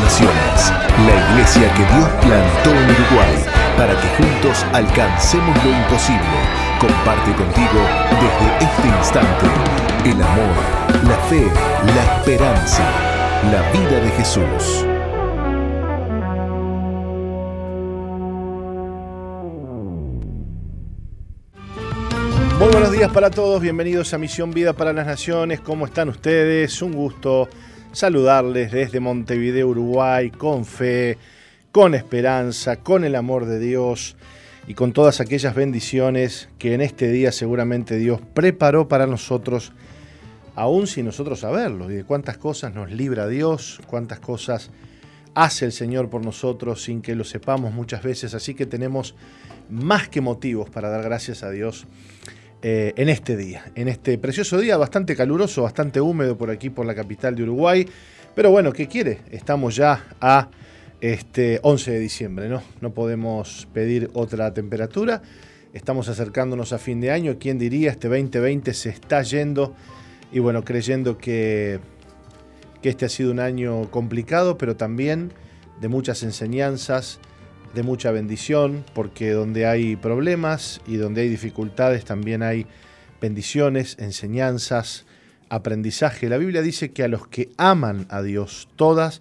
Naciones, la iglesia que Dios plantó en Uruguay para que juntos alcancemos lo imposible. Comparte contigo desde este instante el amor, la fe, la esperanza, la vida de Jesús. Muy buenos días para todos, bienvenidos a Misión Vida para las Naciones, ¿cómo están ustedes? Un gusto saludarles desde Montevideo, Uruguay, con fe, con esperanza, con el amor de Dios y con todas aquellas bendiciones que en este día seguramente Dios preparó para nosotros, aún sin nosotros saberlo, y de cuántas cosas nos libra Dios, cuántas cosas hace el Señor por nosotros sin que lo sepamos muchas veces, así que tenemos más que motivos para dar gracias a Dios eh, en este día, en este precioso día, bastante caluroso, bastante húmedo por aquí, por la capital de Uruguay. Pero bueno, ¿qué quiere? Estamos ya a este 11 de diciembre, ¿no? No podemos pedir otra temperatura. Estamos acercándonos a fin de año. ¿Quién diría? Este 2020 se está yendo. Y bueno, creyendo que, que este ha sido un año complicado, pero también de muchas enseñanzas, de mucha bendición, porque donde hay problemas y donde hay dificultades también hay bendiciones, enseñanzas, aprendizaje. La Biblia dice que a los que aman a Dios todas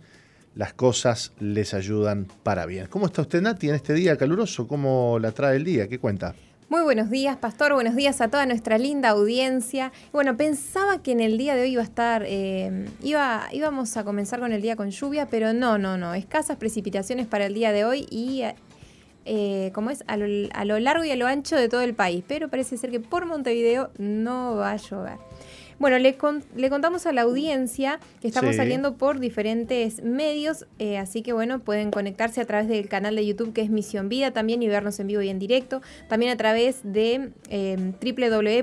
las cosas les ayudan para bien. ¿Cómo está usted, Nati, en este día caluroso? ¿Cómo la trae el día? ¿Qué cuenta? Muy buenos días, Pastor. Buenos días a toda nuestra linda audiencia. Bueno, pensaba que en el día de hoy iba a estar, eh, iba, íbamos a comenzar con el día con lluvia, pero no, no, no. Escasas precipitaciones para el día de hoy y, eh, como es, a lo, a lo largo y a lo ancho de todo el país. Pero parece ser que por Montevideo no va a llover. Bueno, le, le contamos a la audiencia que estamos saliendo por diferentes medios, eh, así que bueno, pueden conectarse a través del canal de YouTube que es Misión Vida también y vernos en vivo y en directo. También a través de eh,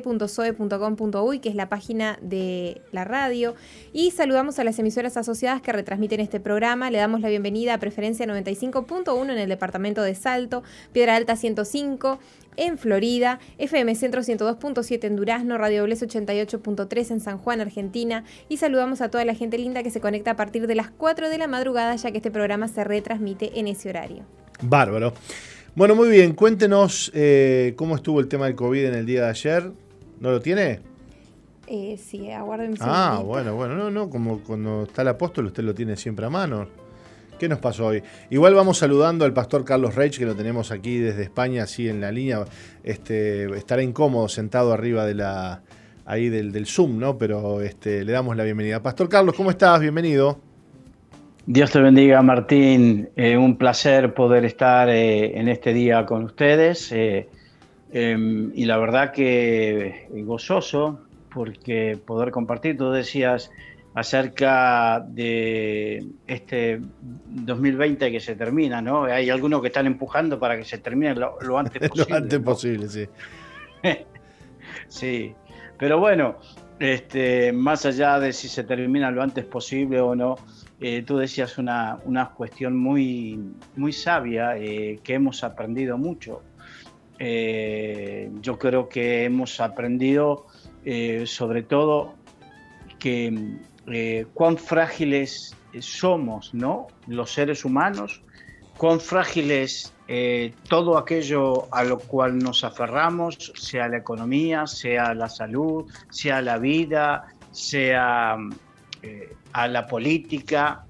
www.soe.com.uy, que es la página de la radio. Y saludamos a las emisoras asociadas que retransmiten este programa. Le damos la bienvenida a Preferencia 95.1 en el departamento de Salto, Piedra Alta 105 en Florida, FM Centro 102.7 en Durazno, Radio Bles 88.3 en San Juan, Argentina. Y saludamos a toda la gente linda que se conecta a partir de las 4 de la madrugada, ya que este programa se retransmite en ese horario. Bárbaro. Bueno, muy bien, cuéntenos eh, cómo estuvo el tema del COVID en el día de ayer. ¿No lo tiene? Eh, sí, aguarden. Ah, bueno, bueno, no, no, como cuando está el apóstol usted lo tiene siempre a mano. ¿Qué nos pasó hoy? Igual vamos saludando al pastor Carlos Reich, que lo tenemos aquí desde España, así en la línea. Este, estará incómodo sentado arriba de la, ahí del, Zoom, ¿no? Pero este, le damos la bienvenida. Pastor Carlos, ¿cómo estás? Bienvenido. Dios te bendiga, Martín. Eh, un placer poder estar eh, en este día con ustedes. Eh, em, y la verdad que gozoso porque poder compartir, tú decías, acerca de este 2020 que se termina, ¿no? Hay algunos que están empujando para que se termine lo, antes posible. lo antes posible, sí. sí, pero bueno, este, más allá de si se termina lo antes posible o no, eh, tú decías una, una, cuestión muy, muy sabia eh, que hemos aprendido mucho. Eh, yo creo que hemos aprendido sobre todo que eh, cuán frágiles somos, ¿no? Los seres humanos, cuán frágiles eh, todo aquello a lo cual nos aferramos, sea la economía, sea la salud, sea la vida, sea eh, a la política,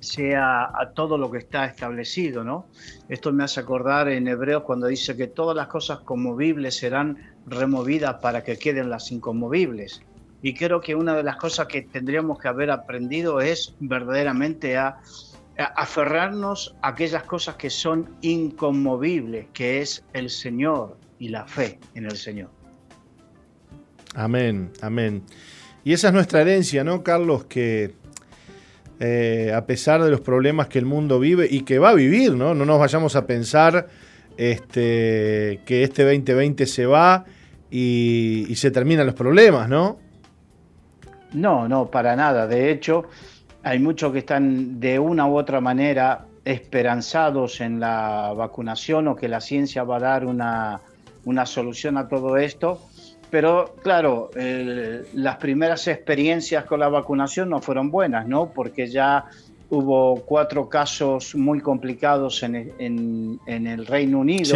sea a todo lo que está establecido, ¿no? Esto me hace acordar en Hebreos cuando dice que todas las cosas conmovibles serán removidas para que queden las inconmovibles. Y creo que una de las cosas que tendríamos que haber aprendido es verdaderamente a, aferrarnos a aquellas cosas que son inconmovibles, que es el Señor y la fe en el Señor. Amén, amén. Y esa es nuestra herencia, ¿no, Carlos? Que eh, a pesar de los problemas que el mundo vive y que va a vivir, ¿no? No nos vayamos a pensar este, que este 2020 se va y, y se terminan los problemas, ¿no? No, no, para nada. De hecho, hay muchos que están de una u otra manera esperanzados en la vacunación o que la ciencia va a dar una, solución a todo esto. Pero claro, las primeras experiencias con la vacunación no fueron buenas, ¿no? Porque ya hubo cuatro casos muy complicados en, el Reino Unido.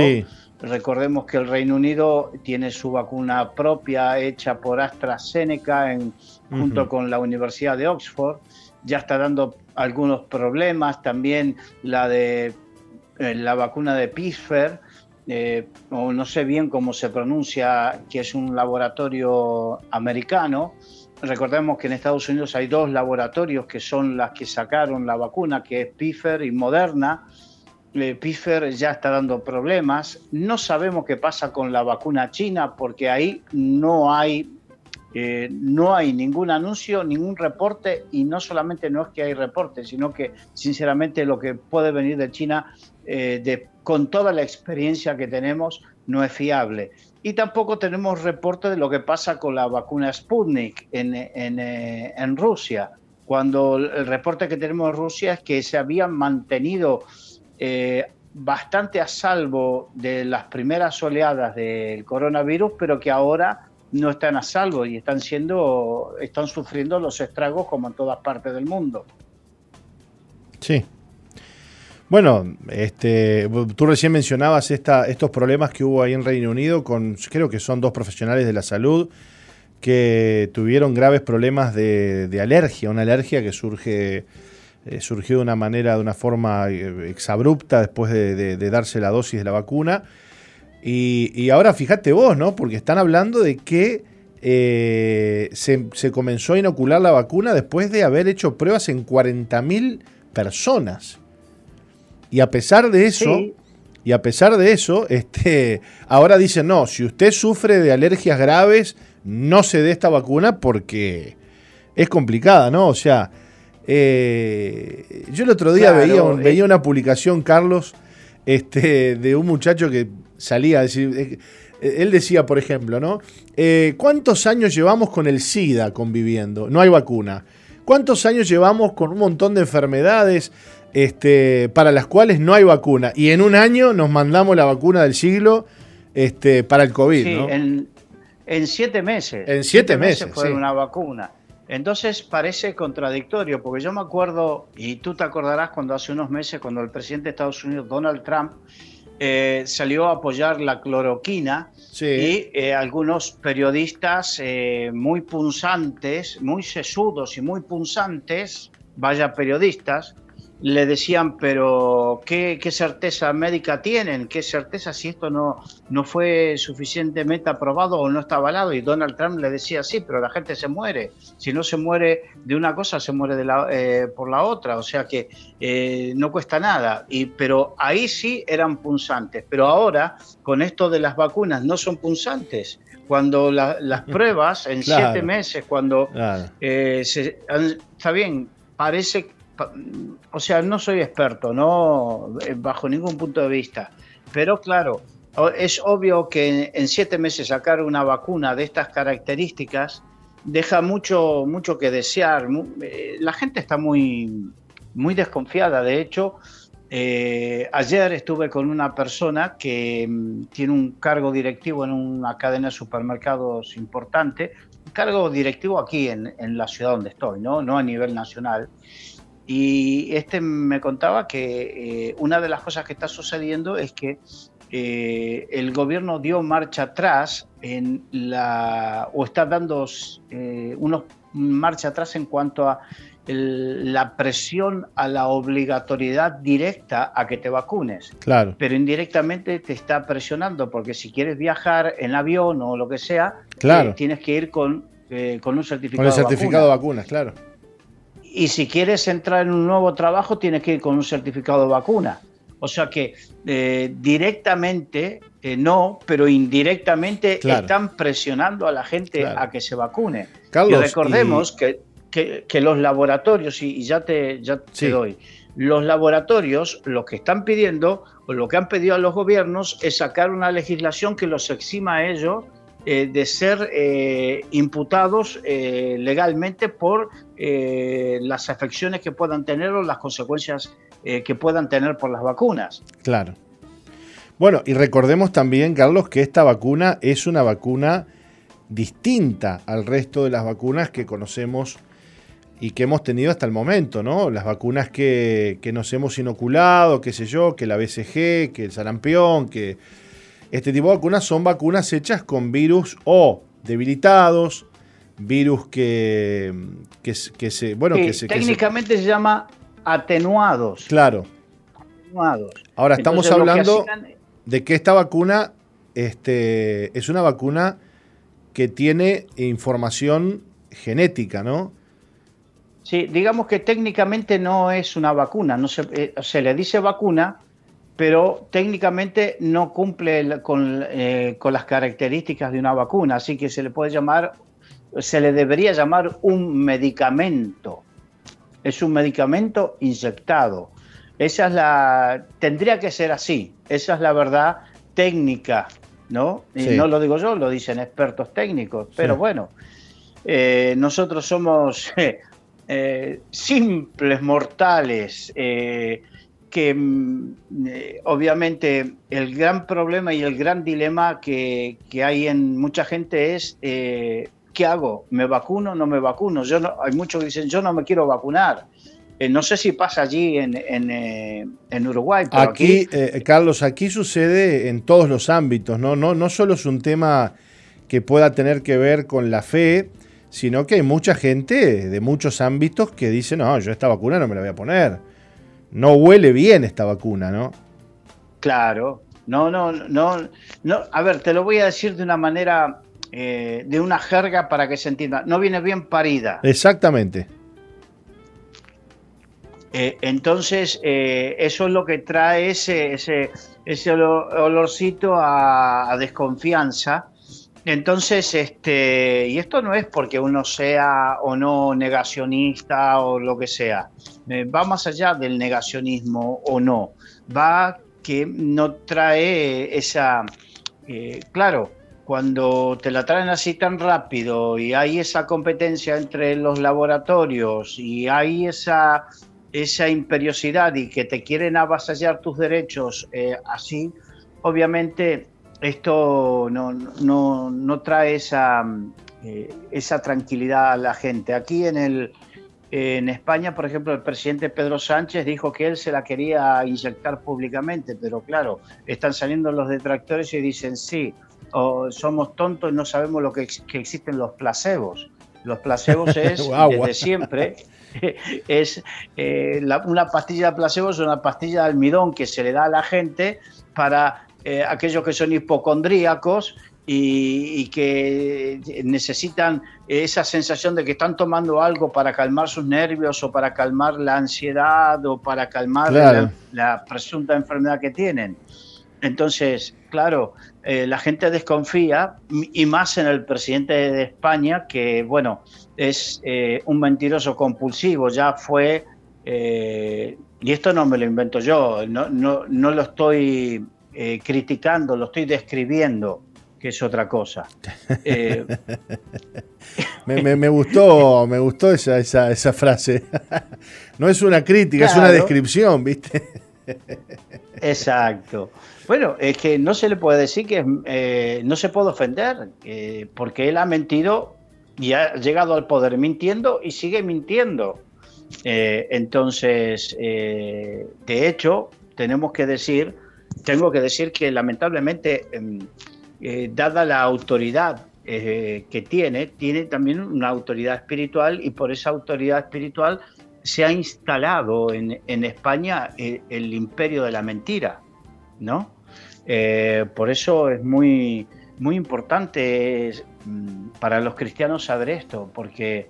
Recordemos que el Reino Unido tiene su vacuna propia hecha por AstraZeneca en, junto con la Universidad de Oxford. Ya está dando algunos problemas. También la de eh, la vacuna de Pfizer, eh, o no sé bien cómo se pronuncia, que es un laboratorio americano. Recordemos que en Estados Unidos hay dos laboratorios que son las que sacaron la vacuna, que es Pfizer y Moderna. Eh, Pfizer ya está dando problemas. No sabemos qué pasa con la vacuna china porque ahí no hay, eh, no hay ningún anuncio, ningún reporte y no solamente no es que hay reporte, sino que sinceramente lo que puede venir de China de con toda la experiencia que tenemos, no es fiable. Y tampoco tenemos reporte de lo que pasa con la vacuna Sputnik en, eh, Rusia, cuando el reporte que tenemos en Rusia es que se habían mantenido eh, bastante a salvo de las primeras oleadas del coronavirus, pero que ahora no están a salvo y están siendo, están sufriendo los estragos como en todas partes del mundo. Sí, bueno, este, tú recién mencionabas esta, estos problemas que hubo ahí en Reino Unido con, creo que son dos profesionales de la salud que tuvieron graves problemas de, alergia, una alergia que surge, eh, surgió de una manera, de una forma eh, exabrupta después de, darse la dosis de la vacuna. Y, ahora fíjate vos, ¿no? Porque están hablando de que eh, se, se, comenzó a inocular la vacuna después de haber hecho pruebas en 40.000 personas. Y a pesar de eso, y a pesar de eso, este, ahora dicen, no, si usted sufre de alergias graves, no se dé esta vacuna porque es complicada, ¿no? O sea, eh, yo el otro día veía, eh. veía una publicación, Carlos, este, de un muchacho que salía a decir, eh, él decía, por ejemplo, ¿no? ¿Cuántos años llevamos con el SIDA conviviendo? No hay vacuna. ¿Cuántos años llevamos con un montón de enfermedades? este, para las cuales no hay vacuna. Y en un año nos mandamos la vacuna del siglo este, para el COVID. Sí, en, siete meses. En siete, meses, fue una vacuna. Entonces parece contradictorio, porque yo me acuerdo, y tú te acordarás cuando hace unos meses, cuando el presidente de Estados Unidos, Donald Trump, eh, salió a apoyar la cloroquina y eh, algunos periodistas eh, muy punzantes, muy sesudos y muy punzantes, vaya periodistas, le decían, pero ¿qué, certeza médica tienen? ¿Qué certeza si esto no, no fue suficientemente aprobado o no está avalado? Y Donald Trump le decía, sí, pero la gente se muere. Si no se muere de una cosa, se muere de la, eh, por la otra. O sea que eh, no cuesta nada. Y, pero ahí sí eran punzantes. Pero ahora, con esto de las vacunas, no son punzantes. Cuando las pruebas en siete meses, cuando eh, se, está bien, parece o sea, no soy experto, no eh, bajo ningún punto de vista, pero claro, es obvio que en siete meses sacar una vacuna de estas características deja mucho, mucho que desear. Eh, la gente está muy, muy desconfiada. De hecho, eh, ayer estuve con una persona que mm, tiene un cargo directivo en una cadena de supermercados importante, un cargo directivo aquí en, en la ciudad donde estoy, ¿no? no a nivel nacional. Y este me contaba que eh, una de las cosas que está sucediendo es que eh, el gobierno dio marcha atrás en la, o está dando eh, unos marcha atrás en cuanto a la presión a la obligatoriedad directa a que te vacunes. Claro. Pero indirectamente te está presionando porque si quieres viajar en avión o lo que sea, claro. tienes que ir con, con un certificado. Con el certificado de vacunas, claro. Y si quieres entrar en un nuevo trabajo, tienes que ir con un certificado de vacuna. O sea que eh, directamente eh, no, pero indirectamente están presionando a la gente a que se vacune. y recordemos Que, que, los laboratorios, y, ya te, ya te doy, los laboratorios lo que están pidiendo o lo que han pedido a los gobiernos es sacar una legislación que los exima a ellos eh, de ser imputados legalmente por las afecciones que puedan tener o las consecuencias que puedan tener por las vacunas. Claro. Bueno, y recordemos también, Carlos, que esta vacuna es una vacuna distinta al resto de las vacunas que conocemos y que hemos tenido hasta el momento, ¿no? Las vacunas que, que, nos hemos inoculado, qué sé yo, que la BCG, que el sarampión, que este tipo de vacunas son vacunas hechas con virus o debilitados, virus que, que, se, bueno, que se, técnicamente se, llama atenuados. Claro. Atenuados. Ahora estamos hablando de que esta vacuna este, es una vacuna que tiene información genética, ¿no? Sí, digamos que técnicamente no es una vacuna, no se, eh, se le dice vacuna, pero técnicamente no cumple con, eh, con, las características de una vacuna, así que se le puede llamar, se le debería llamar un medicamento. Es un medicamento inyectado. Esa es la, tendría que ser así. Esa es la verdad técnica, ¿no? Y no lo digo yo, lo dicen expertos técnicos. Pero bueno, eh, nosotros somos Eh, simples mortales, eh, que mm, eh, obviamente el gran problema y el gran dilema que, hay en mucha gente es, ¿qué hago? ¿Me vacuno o no me vacuno? Yo no, hay muchos que dicen, yo no me quiero vacunar. no sé si pasa allí en, en, Uruguay. aquí, Carlos, aquí sucede en todos los ámbitos, ¿no? No, no solo es un tema que pueda tener que ver con la fe, sino que hay mucha gente de muchos ámbitos que dice, no, yo esta vacuna no me la voy a poner. No huele bien esta vacuna, ¿no? Claro, no, no, no, no. A ver, te lo voy a decir de una manera, eh, de una jerga para que se entienda. No viene bien parida. Exactamente. Eh, entonces, eh, eso es lo que trae ese, ese, ese olorcito a desconfianza entonces, este, y esto no es porque uno sea o no negacionista o lo que sea, va más allá del negacionismo o no, va que no trae esa, claro, cuando te la traen así tan rápido y hay esa competencia entre los laboratorios y hay esa, esa imperiosidad y que te quieren avasallar tus derechos eh, así, obviamente esto no, trae esa, eh, esa tranquilidad a la gente. Aquí en, el, en España, por ejemplo, el presidente Pedro Sánchez dijo que él se la quería inyectar públicamente, pero claro, están saliendo los detractores y dicen sí, somos tontos y no sabemos lo que, existen los placebos. Los placebos es desde siempre es eh, una pastilla de placebo es una pastilla de almidón que se le da a la gente para eh, aquellos que son hipocondríacos y, que necesitan esa sensación de que están tomando algo para calmar sus nervios o para calmar la ansiedad o para calmar la, presunta enfermedad que tienen. Entonces, claro, eh, la gente desconfía y más en el presidente de España, que bueno, es eh, un mentiroso compulsivo, ya fue, y esto no me lo invento yo, no, no, no lo estoy eh, criticando, lo estoy describiendo, que es otra cosa. Eh, me, gustó, me gustó esa, esa, frase. no es una crítica, es una descripción, ¿viste? Exacto. Bueno, es que no se le puede decir que eh, no se puede ofender, porque él ha mentido y ha llegado al poder mintiendo y sigue mintiendo. entonces, de hecho, tenemos que decir tengo que decir que lamentablemente, em, eh, dada la autoridad eh, que tiene, tiene también una autoridad espiritual y por esa autoridad espiritual se ha instalado en, España eh, el, imperio de la mentira, ¿no? Por eso es muy, muy importante mm, para los cristianos saber esto, porque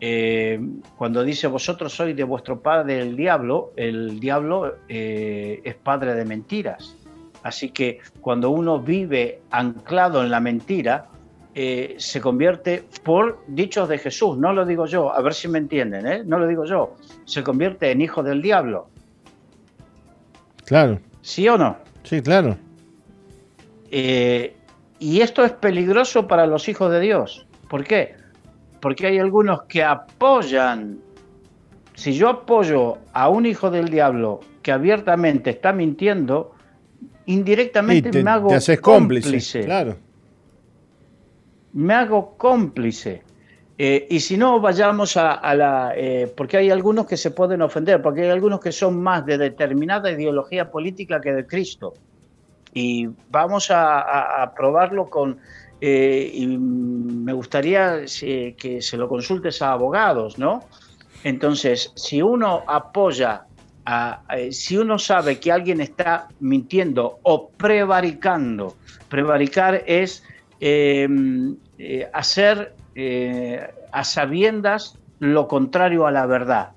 eh, cuando dice vosotros sois de vuestro padre el diablo, el diablo eh, es padre de mentiras. Así que cuando uno vive anclado en la mentira, eh, se convierte por dichos de Jesús, no lo digo yo, a ver si me entienden, no lo digo yo, se convierte en hijo del diablo. Claro. ¿Sí o no? Sí, claro. Y esto es peligroso para los hijos de Dios. ¿Por qué? porque hay algunos que apoyan. Si yo apoyo a un hijo del diablo que abiertamente está mintiendo, indirectamente me hago cómplice, Claro. Me hago cómplice. Eh, y si no, vayamos a, la... Eh, porque hay algunos que se pueden ofender, porque hay algunos que son más de determinada ideología política que de Cristo. Y vamos a, probarlo con... Eh, y me gustaría que se lo consultes a abogados, ¿no? Entonces, si uno apoya, si uno sabe que alguien está mintiendo o prevaricando, prevaricar es hacer eh, a sabiendas lo contrario a la verdad.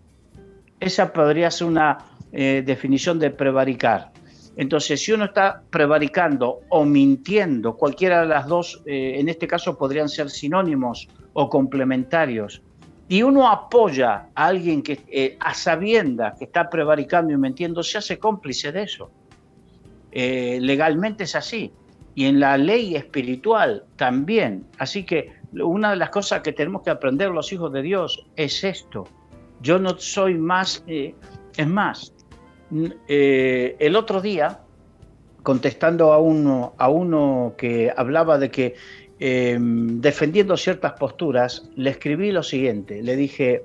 Esa podría ser una eh, definición de prevaricar. Entonces, si uno está prevaricando o mintiendo, cualquiera de las dos, eh, en este caso podrían ser sinónimos o complementarios, y uno apoya a alguien que a sabiendas que está prevaricando y mintiendo, se hace cómplice de eso. legalmente es así. Y en la ley espiritual también. Así que una de las cosas que tenemos que aprender los hijos de Dios es esto. Yo no soy más, eh, es más, eh, el otro día, contestando a uno, a uno que hablaba de que em, defendiendo ciertas posturas, le escribí lo siguiente, le dije,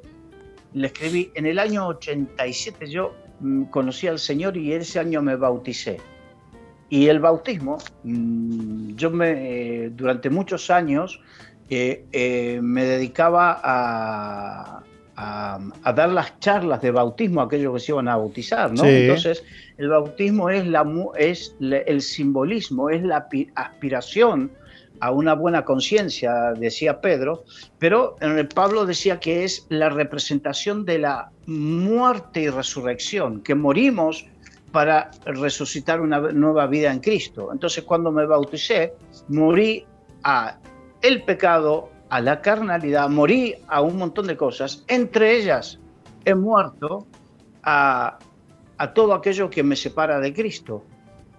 le escribí, en el año 87 yo mm, conocí al Señor y ese año me bauticé. Y el bautismo, mm, yo me, eh, durante muchos años eh, me dedicaba a, dar las charlas de bautismo a aquellos que se iban a bautizar, ¿no? Entonces, el bautismo es, la, es el simbolismo, es la aspiración a una buena conciencia, decía Pedro, pero Pablo decía que es la representación de la muerte y resurrección, que morimos para resucitar una nueva vida en Cristo. Entonces, cuando me bauticé, morí a el pecado, a la carnalidad, morí a un montón de cosas, entre ellas he muerto a, todo aquello que me separa de Cristo.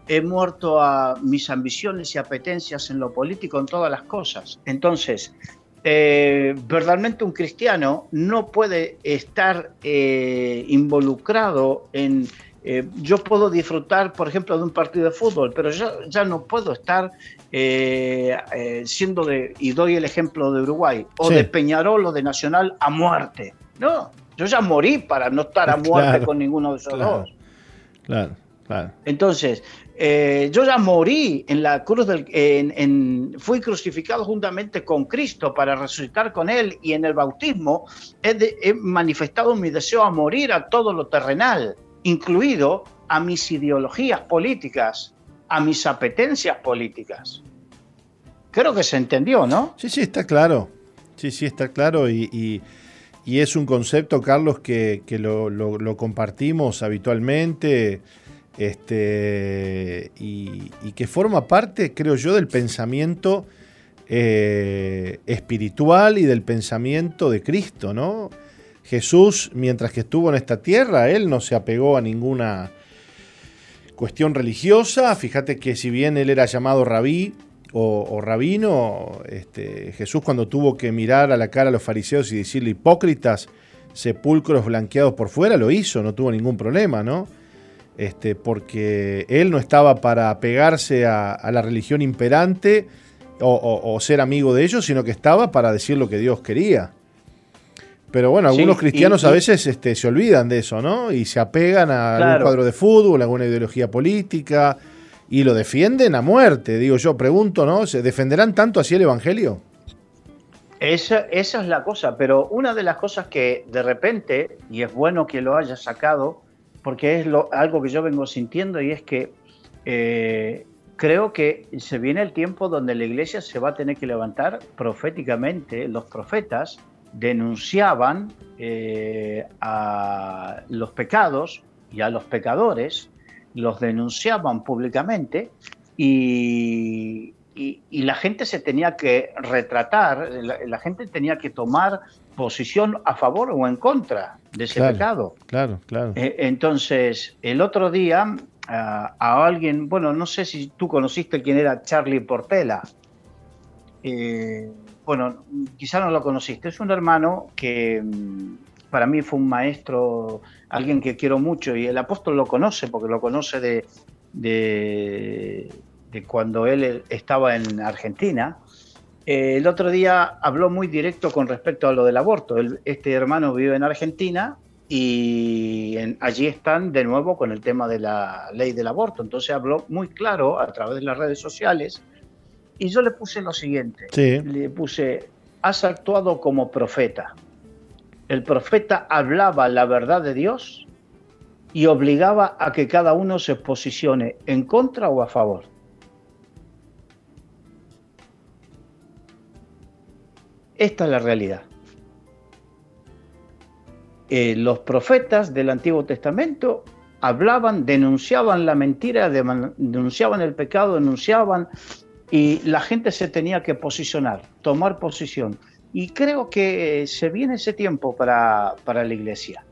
He muerto a mis ambiciones y apetencias en lo político, en todas las cosas. Entonces, eh, verdaderamente un cristiano no puede estar eh, involucrado en, eh, yo puedo disfrutar, por ejemplo, de un partido de fútbol, pero ya, ya no puedo estar eh, eh, siendo de, y doy el ejemplo de Uruguay, o de Peñarol o de Nacional a muerte. No, yo ya morí para no estar a muerte con ninguno de esos dos. Claro, claro. Entonces, yo ya morí en la cruz del. En, fui crucificado juntamente con Cristo para resucitar con Él y en el bautismo he manifestado mi deseo a morir a todo lo terrenal incluido a mis ideologías políticas, a mis apetencias políticas. Creo que se entendió, ¿no? Sí, sí, está claro. Sí, sí, está claro. Y, es un concepto, Carlos, que, lo, compartimos habitualmente este, y, que forma parte, creo yo, del pensamiento eh, espiritual y del pensamiento de Cristo, ¿no? Jesús, mientras que estuvo en esta tierra, él no se apegó a ninguna cuestión religiosa. Fíjate que si bien él era llamado rabí o, rabino, este, Jesús cuando tuvo que mirar a la cara a los fariseos y decirle hipócritas, sepulcros blanqueados por fuera, lo hizo, no tuvo ningún problema, ¿no? Este, porque él no estaba para apegarse a, la religión imperante o ser amigo de ellos, sino que estaba para decir lo que Dios quería. Pero bueno, algunos cristianos a veces este, se olvidan de eso, ¿no? Y se apegan a algún cuadro de fútbol, a alguna ideología política, y lo defienden a muerte. Digo yo, pregunto, ¿no? ¿Se defenderán tanto así el Evangelio? Esa, esa es la cosa, pero una de las cosas que de repente, y es bueno que lo haya sacado, porque es lo, algo que yo vengo sintiendo, y es que eh, creo que se viene el tiempo donde la iglesia se va a tener que levantar proféticamente, los profetas, denunciaban eh, a los pecados y a los pecadores, los denunciaban públicamente y, la gente se tenía que retratar, la, gente tenía que tomar posición a favor o en contra de ese pecado. Claro, claro. Eh, entonces, el otro día a alguien, bueno, no sé si tú conociste quién era Charlie Portela. Eh, bueno, quizá no lo conociste, es un hermano que mm, para mí fue un maestro, alguien que quiero mucho, y el apóstol lo conoce, porque lo conoce de, de, cuando él estaba en Argentina, el otro día habló muy directo con respecto a lo del aborto. este hermano vive en Argentina y allí están de nuevo con el tema de la ley del aborto. Entonces habló muy claro a través de las redes sociales y yo le puse lo siguiente. Le puse, has actuado como profeta. El profeta hablaba la verdad de Dios y obligaba a que cada uno se posicione en contra o a favor. Esta es la realidad. Eh, los profetas del Antiguo Testamento hablaban, denunciaban la mentira, denunciaban el pecado, denunciaban y la gente se tenía que posicionar, tomar posición. Y creo que se viene ese tiempo para, para la iglesia.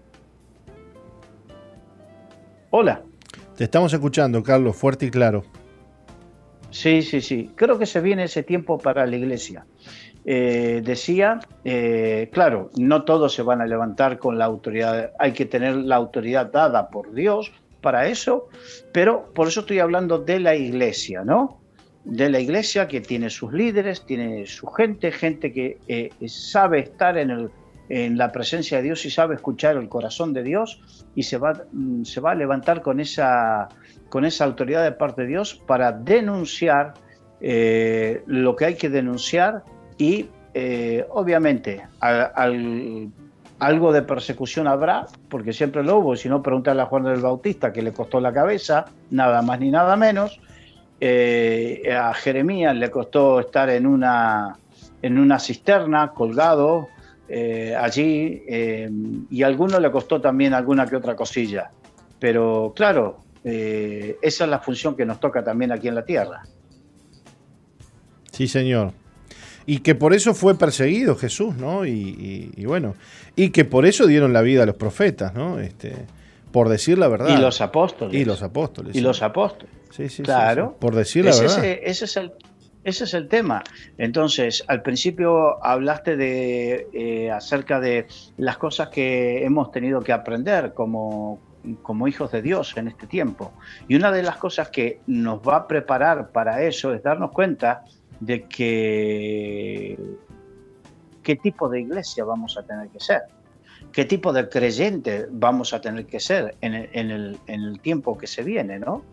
Hola. Te estamos escuchando, Carlos, fuerte y claro. Sí, sí, sí. Creo que se viene ese tiempo para la iglesia. Eh, decía, eh, claro, no todos se van a levantar con la autoridad, hay que tener la autoridad dada por Dios para eso, pero por eso estoy hablando de la iglesia, ¿no? De la iglesia que tiene sus líderes, tiene su gente, gente que eh, sabe estar en, el, en la presencia de Dios y sabe escuchar el corazón de Dios y se va, mm, se va a levantar con esa, con esa autoridad de parte de Dios para denunciar lo que hay que denunciar y eh, obviamente algo de persecución habrá, porque siempre lo hubo, si no preguntarle a Juan del Bautista que le costó la cabeza, nada más ni nada menos. Eh, a Jeremías le costó estar en una, en una cisterna colgado eh, allí y a alguno le costó también alguna que otra cosilla. Pero claro, esa es la función que nos toca también aquí en la tierra. Sí, señor y que por eso fue perseguido Jesús, ¿no? Y, bueno, y que por eso dieron la vida a los profetas, ¿no? Este, por decir la verdad. Y los apóstoles. Y los apóstoles. Y los apóstoles. Sí, sí, claro. Por decir la verdad. ese, es el, ese es el tema. Entonces, al principio hablaste de eh, acerca de las cosas que hemos tenido que aprender como, como hijos de Dios en este tiempo. Y una de las cosas que nos va a preparar para eso es darnos cuenta de que qué tipo de iglesia vamos a tener que ser, qué tipo de creyente vamos a tener que ser en el, tiempo que se viene, ¿no?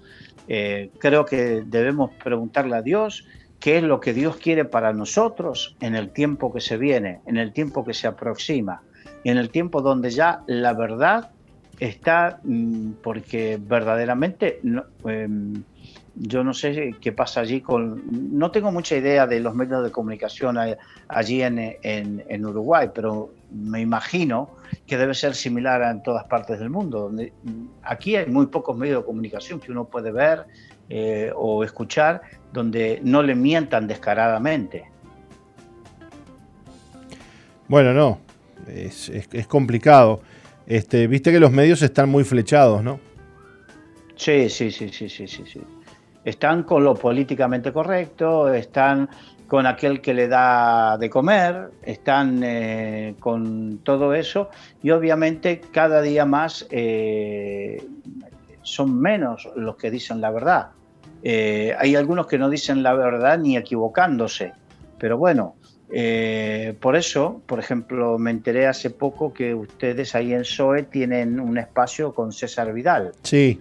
Eh, creo que debemos preguntarle a Dios qué es lo que Dios quiere para nosotros en el tiempo que se viene, en el tiempo que se aproxima, en el tiempo donde ya la verdad está, mm, porque verdaderamente no, em, yo no sé qué pasa allí con... No tengo mucha idea de los medios de comunicación allí en, Uruguay, pero me imagino que debe ser similar en todas partes del mundo. Donde aquí hay muy pocos medios de comunicación que uno puede ver eh, o escuchar donde no le mientan descaradamente. Bueno, no, es, es complicado. Este, Viste que los medios están muy flechados, ¿no? Sí, sí, sí, sí, sí, sí. sí están con lo políticamente correcto, están con aquel que le da de comer, están eh, con todo eso y obviamente cada día más eh, son menos los que dicen la verdad. Eh, hay algunos que no dicen la verdad ni equivocándose, pero bueno, por eso, por ejemplo, me enteré hace poco que ustedes ahí en SOE tienen un espacio con César Vidal. Sí.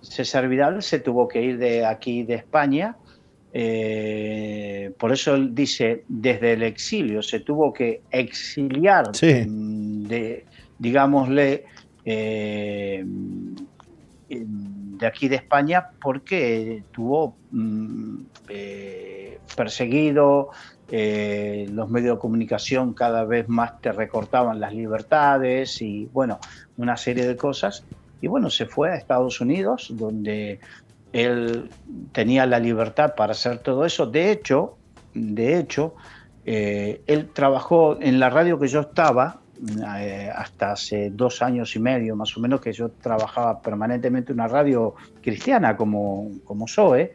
César Vidal se tuvo que ir de aquí, de España. Eh, por eso él dice, desde el exilio, se tuvo que exiliar, de, digámosle, eh, de aquí de España porque tuvo mm, eh, perseguido, los medios de comunicación cada vez más te recortaban las libertades y bueno, una serie de cosas. Y bueno, se fue a Estados Unidos, donde él tenía la libertad para hacer todo eso. De hecho, de hecho, eh, él trabajó en la radio que yo estaba eh, hasta hace dos años y medio, más o menos, que yo trabajaba permanentemente en una radio cristiana como, como SOE.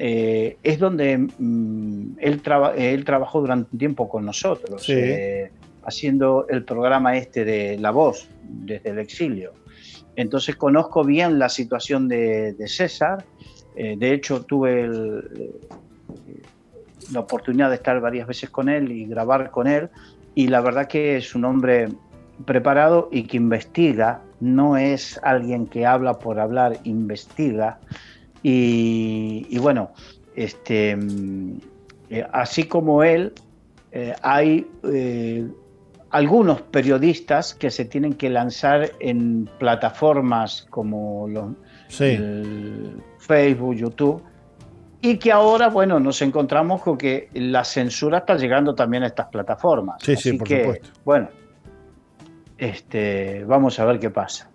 Eh, es donde mm, él, él, trabajó durante un tiempo con nosotros, haciendo el programa este de La Voz desde el exilio. Entonces conozco bien la situación de, César. Eh, de hecho, tuve la oportunidad de estar varias veces con él y grabar con él. Y la verdad que es un hombre preparado y que investiga, no es alguien que habla por hablar, investiga. Y, bueno, este, mm, eh, así como él, eh, hay eh, algunos periodistas que se tienen que lanzar en plataformas como los, Facebook, YouTube, y que ahora, bueno, nos encontramos con que la censura está llegando también a estas plataformas. Sí, sí, por supuesto. Bueno, este, vamos a ver qué pasa.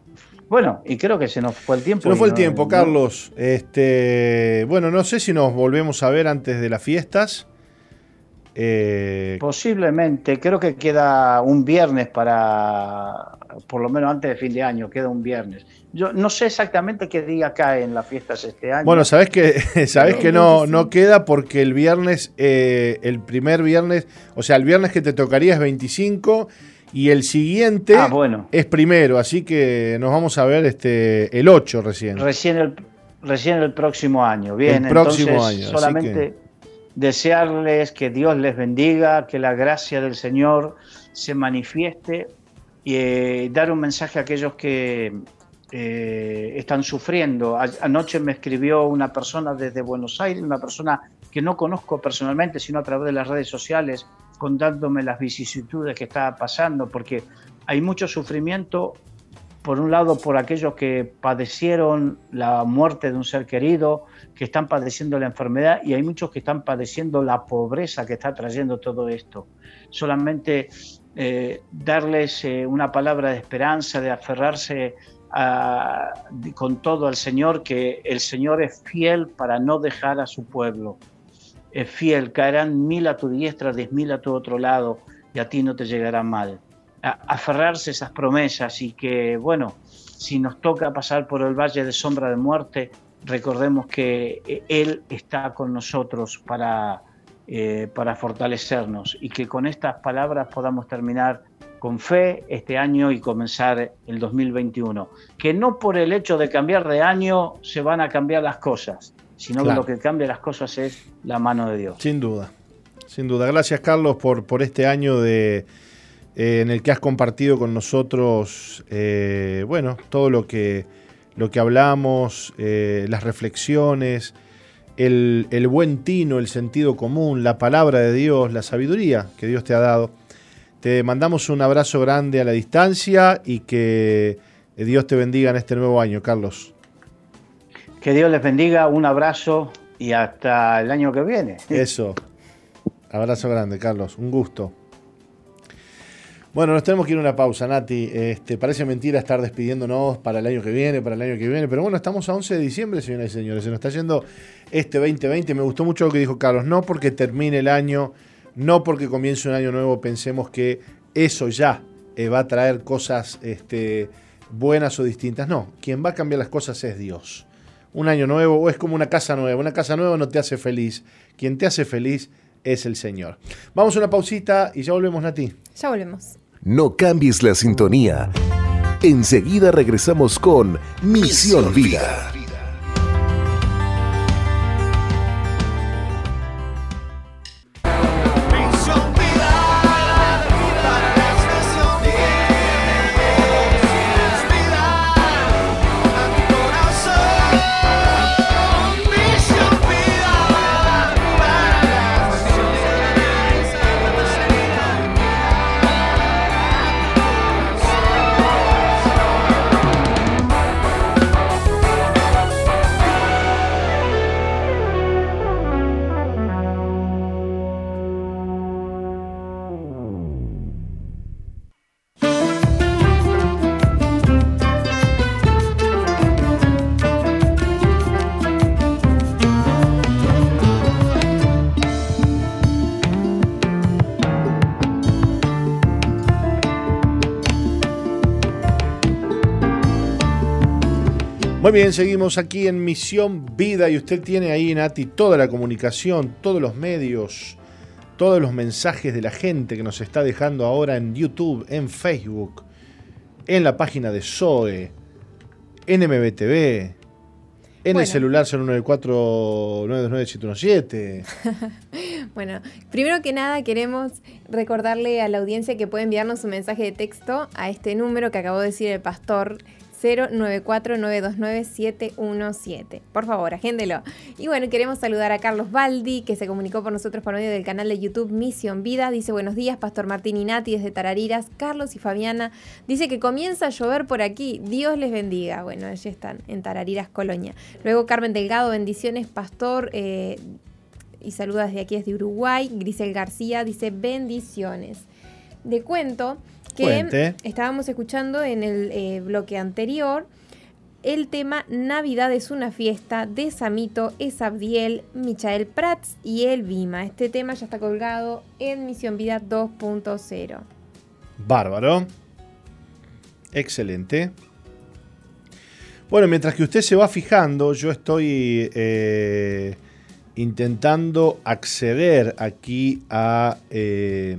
Bueno, y creo que se nos fue el tiempo. Se nos fue el tiempo, Carlos. Este, bueno, no sé si nos volvemos a ver antes de las fiestas. Eh, Posiblemente, creo que queda un viernes para, por lo menos antes de fin de año, queda un viernes. Yo no sé exactamente qué día cae en las fiestas este año. Bueno, sabes que, sabes que no, no queda porque el viernes, eh, el primer viernes, o sea, el viernes que te tocaría es 25 y el siguiente ah, bueno. es primero, así que nos vamos a ver este el 8 recién. Recién el, recién el próximo año. Bien, el próximo año. Solamente desearles que Dios les bendiga, que la gracia del Señor se manifieste y eh, dar un mensaje a aquellos que eh, están sufriendo. anoche me escribió una persona desde Buenos Aires, una persona que no conozco personalmente, sino a través de las redes sociales, contándome las vicisitudes que estaba pasando, porque hay mucho sufrimiento, por un lado por aquellos que padecieron la muerte de un ser querido, que están padeciendo la enfermedad, y hay muchos que están padeciendo la pobreza que está trayendo todo esto. Solamente eh, darles eh, una palabra de esperanza, de aferrarse con todo al Señor, que el Señor es fiel para no dejar a su pueblo es fiel, caerán mil a tu diestra, diez mil a tu otro lado, y a ti no te llegará mal. Aferrarse a esas promesas y que, bueno, si nos toca pasar por el valle de sombra de muerte, recordemos que eh, Él está con nosotros para, eh, para fortalecernos y que con estas palabras podamos terminar con fe este año y comenzar el 2021. Que no por el hecho de cambiar de año se van a cambiar las cosas, sino que lo que cambia las cosas es la mano de Dios. Sin duda, sin duda. Gracias Carlos por, por este año de, eh, en el que has compartido con nosotros, eh, bueno, todo lo que, lo que hablamos, eh, las reflexiones, el, el, buen tino, el sentido común, la palabra de Dios, la sabiduría que Dios te ha dado. Te mandamos un abrazo grande a la distancia y que Dios te bendiga en este nuevo año, Carlos. Que Dios les bendiga, un abrazo y hasta el año que viene. Eso. Abrazo grande, Carlos. Un gusto. Bueno, nos tenemos que ir a una pausa, Nati. Este, parece mentira estar despidiéndonos para el año que viene, para el año que viene, pero bueno, estamos a 11 de diciembre, señoras y señores. Se nos está yendo este 2020. Me gustó mucho lo que dijo Carlos. No porque termine el año, no porque comience un año nuevo, pensemos que eso ya eh, va a traer cosas este, buenas o distintas. No, quien va a cambiar las cosas es Dios un año nuevo o es como una casa nueva. Una casa nueva no te hace feliz. Quien te hace feliz es el Señor. Vamos a una pausita y ya volvemos, Nati. Ya volvemos. No cambies la sintonía. Enseguida regresamos con Misión Vida. Muy bien, seguimos aquí en Misión Vida y usted tiene ahí, Nati, toda la comunicación, todos los medios, todos los mensajes de la gente que nos está dejando ahora en YouTube, en Facebook, en la página de SOE, en MBTV, en el celular 094 929 717 Bueno, primero que nada queremos recordarle a la audiencia que puede enviarnos un mensaje de texto a este número que acabó de decir el pastor 094-929-717. Por favor, agéndelo. Y bueno, queremos saludar a Carlos Baldi, que se comunicó por nosotros por medio del canal de YouTube Misión Vida. Dice buenos días, Pastor Martín y Nati desde Tarariras. Carlos y Fabiana. Dice que comienza a llover por aquí. Dios les bendiga. Bueno, allí están, en Tarariras, Colonia. Luego Carmen Delgado, bendiciones, Pastor. Eh, y saluda desde aquí desde Uruguay. Grisel García dice bendiciones. De cuento que estábamos escuchando en el eh, bloque anterior el tema Navidad es una fiesta de Samito, Esabdiel, Michael Prats y El Vima. Este tema ya está colgado en Misión Vida 2.0. Bárbaro. Excelente. Bueno, mientras que usted se va fijando, yo estoy eh, intentando acceder aquí a... Eh,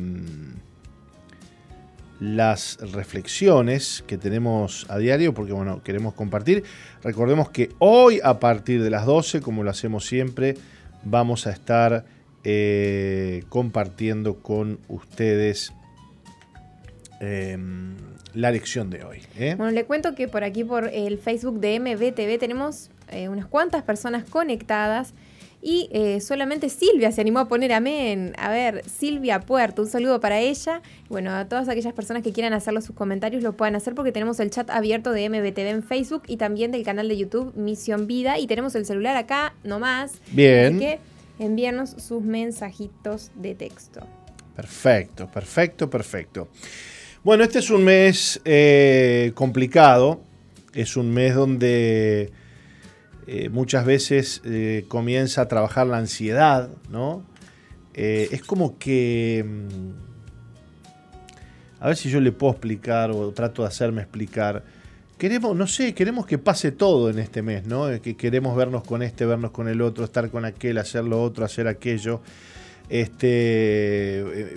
las reflexiones que tenemos a diario, porque bueno, queremos compartir. Recordemos que hoy a partir de las 12, como lo hacemos siempre, vamos a estar eh, compartiendo con ustedes em, la lección de hoy. ¿eh? Bueno, le cuento que por aquí, por el Facebook de MBTV, tenemos eh, unas cuantas personas conectadas y eh, solamente Silvia se animó a poner amén. A ver, Silvia Puerto, un saludo para ella. Bueno, a todas aquellas personas que quieran hacerlo sus comentarios lo puedan hacer porque tenemos el chat abierto de MBTV en Facebook y también del canal de YouTube Misión Vida. Y tenemos el celular acá nomás. Bien. Así que envíanos sus mensajitos de texto. Perfecto, perfecto, perfecto. Bueno, este es un mes eh, complicado. Es un mes donde eh, muchas veces eh, comienza a trabajar la ansiedad, ¿no? Eh, es como que... Mm, a ver si yo le puedo explicar o trato de hacerme explicar. Queremos, no sé, queremos que pase todo en este mes, ¿no? Que queremos vernos con este, vernos con el otro, estar con aquel, hacer lo otro, hacer aquello. Este,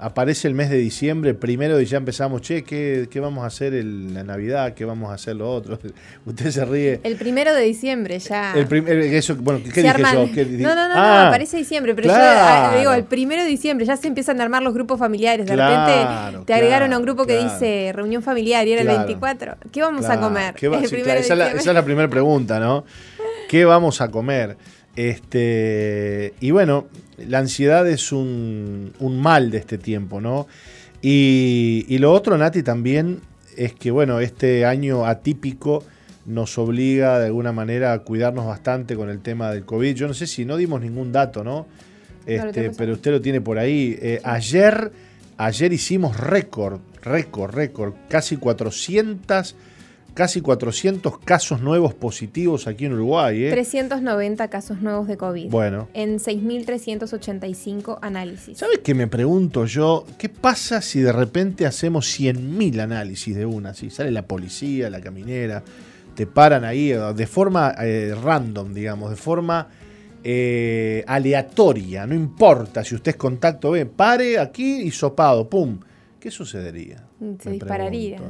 aparece el mes de diciembre, primero y ya empezamos, che, ¿qué, vamos a hacer en la Navidad? ¿Qué vamos a hacer lo otro? Usted se ríe. El primero de diciembre ya. El eso, bueno, ¿qué dije yo? no, no, no, ah, aparece diciembre, pero yo ah, digo, el primero de diciembre ya se empiezan a armar los grupos familiares. De repente te agregaron a un grupo que dice reunión familiar y era el 24. ¿Qué vamos a comer? esa, es la, esa es la primera pregunta, ¿no? ¿Qué vamos a comer? Este, y bueno, la ansiedad es un, mal de este tiempo, ¿no? Y, lo otro, Nati, también es que, bueno, este año atípico nos obliga de alguna manera a cuidarnos bastante con el tema del COVID. Yo no sé si no dimos ningún dato, ¿no? Este, pero usted lo tiene por ahí. Eh, ayer, ayer hicimos récord, récord, récord. Casi 400 casi 400 casos nuevos positivos aquí en Uruguay. ¿eh? 390 casos nuevos de COVID. Bueno. En 6.385 análisis. ¿Sabes qué me pregunto yo? ¿Qué pasa si de repente hacemos 100.000 análisis de una? Si sale la policía, la caminera, te paran ahí eh, de forma eh, random, digamos, de forma eh, aleatoria. No importa si usted es contacto, ve, pare aquí y sopado, ¡pum! ¿Qué sucedería? Se dispararía.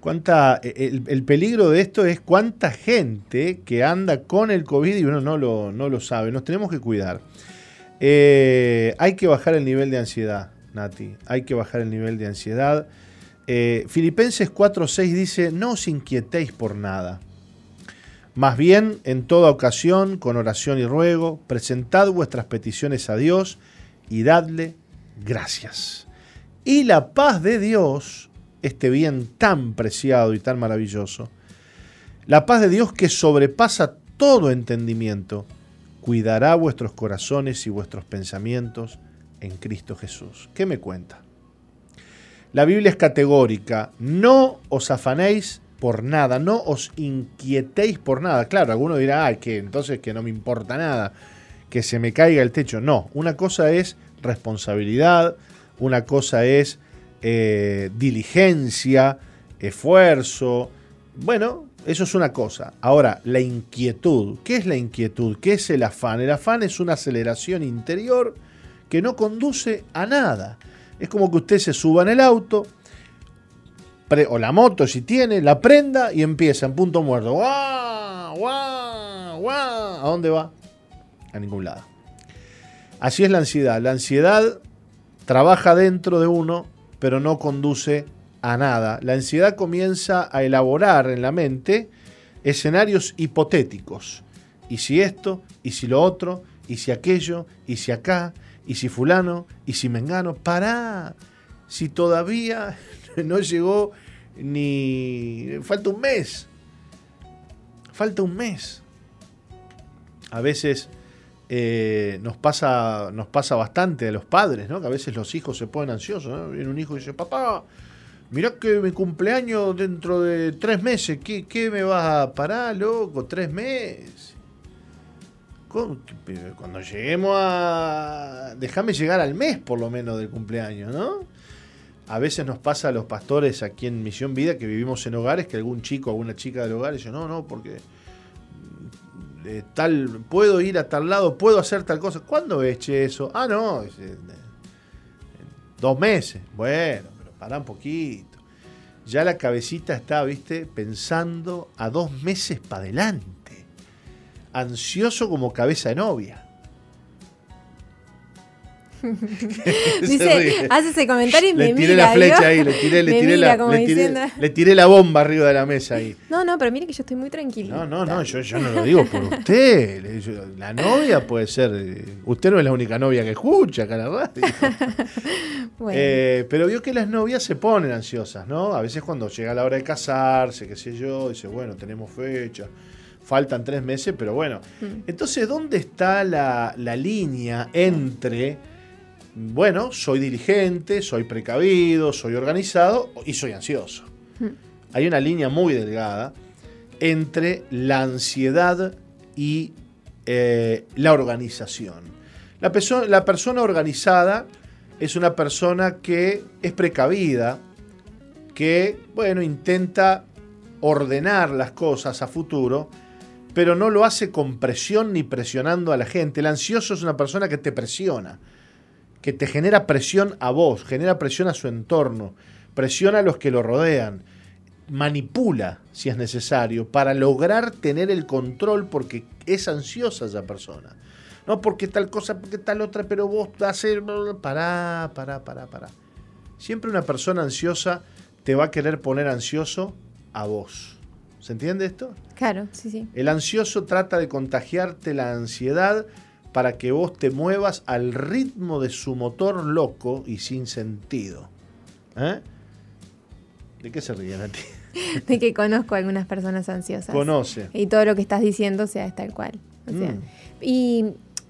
Cuánta, eh, el, peligro de esto es cuánta gente que anda con el COVID y uno no lo, no lo sabe. Nos tenemos que cuidar. Eh, hay que bajar el nivel de ansiedad, Nati. Hay que bajar el nivel de ansiedad. Eh, Filipenses 4.6 dice, no os inquietéis por nada. Más bien, en toda ocasión, con oración y ruego, presentad vuestras peticiones a Dios y dadle gracias. Y la paz de Dios, este bien tan preciado y tan maravilloso. La paz de Dios que sobrepasa todo entendimiento, cuidará vuestros corazones y vuestros pensamientos en Cristo Jesús. ¿Qué me cuenta? La Biblia es categórica, no os afanéis por nada, no os inquietéis por nada. Claro, alguno dirá, ah, que entonces que no me importa nada, que se me caiga el techo. No, una cosa es responsabilidad, una cosa es eh, diligencia, esfuerzo. Bueno, eso es una cosa. Ahora, la inquietud. ¿Qué es la inquietud? ¿Qué es el afán? El afán es una aceleración interior que no conduce a nada. Es como que usted se suba en el auto, o la moto si tiene, la prenda y empieza en punto muerto. ¡Guau! ¡Guau! ¡Guau! ¿A dónde va? A ningún lado. Así es la ansiedad. La ansiedad trabaja dentro de uno, pero no conduce a nada. La ansiedad comienza a elaborar en la mente escenarios hipotéticos. ¿Y si esto? ¿Y si lo otro? ¿Y si aquello? ¿Y si acá? ¿Y si fulano? ¿Y si mengano? Pará. Si todavía no llegó ni... Falta un mes. Falta un mes. A veces eh, nos, pasa, nos pasa bastante a los padres, ¿no? Que a veces los hijos se ponen ansiosos. ¿no? Viene un hijo y dice, papá, mirá que mi cumpleaños dentro de tres meses, ¿qué, qué me vas a parar, loco? Tres meses. Cuando lleguemos a... Déjame llegar al mes por lo menos del cumpleaños, ¿no? A veces nos pasa a los pastores aquí en Misión Vida que vivimos en hogares que algún chico alguna chica del hogar dice, no, no, porque eh, tal, puedo ir a tal lado, puedo hacer tal cosa. ¿Cuándo eche eso? Ah, no, dos meses. Bueno, pero para un poquito. Ya la cabecita está, viste, pensando a dos meses para adelante ansioso como cabeza de novia. Dice, hace ese comentario y le me tiré mira, la flecha ¿vio? ahí, le tiré, le tiré la, le tiré- le tiré la bomba arriba de la mesa ahí. No, no, pero mire que yo estoy muy tranquila. No, no, no, yo, yo no lo digo por usted. La novia puede ser. eh, Usted no es la única novia que escucha acá en la radio. Bueno, Eh, pero vio que las novias se ponen ansiosas, ¿no? A veces cuando llega la hora de casarse, qué sé yo, dice, bueno, tenemos fecha, faltan tres meses, pero bueno. Mm. Entonces, ¿dónde está la, la línea entre, bueno, soy diligente, soy precavido, soy organizado y soy ansioso? Mm. Hay una línea muy delgada entre la ansiedad y eh, la organización. La, perso- la persona organizada es una persona que es precavida, que, bueno, intenta ordenar las cosas a futuro, pero no lo hace con presión ni presionando a la gente. El ansioso es una persona que te presiona, que te genera presión a vos, genera presión a su entorno, presiona a los que lo rodean, manipula si es necesario para lograr tener el control porque es ansiosa esa persona. No porque tal cosa, porque tal otra, pero vos hacer... Pará, pará, pará, pará. Siempre una persona ansiosa te va a querer poner ansioso a vos. ¿Se entiende esto? claro, sí, sí. El ansioso trata de contagiarte la ansiedad para que vos te muevas al ritmo de su motor loco y sin sentido. ¿Eh? ¿De qué se ríen a ti? De que conozco a algunas personas ansiosas. Conoce. Y todo lo que estás diciendo, sea, es tal cual. O sea, Mm. Y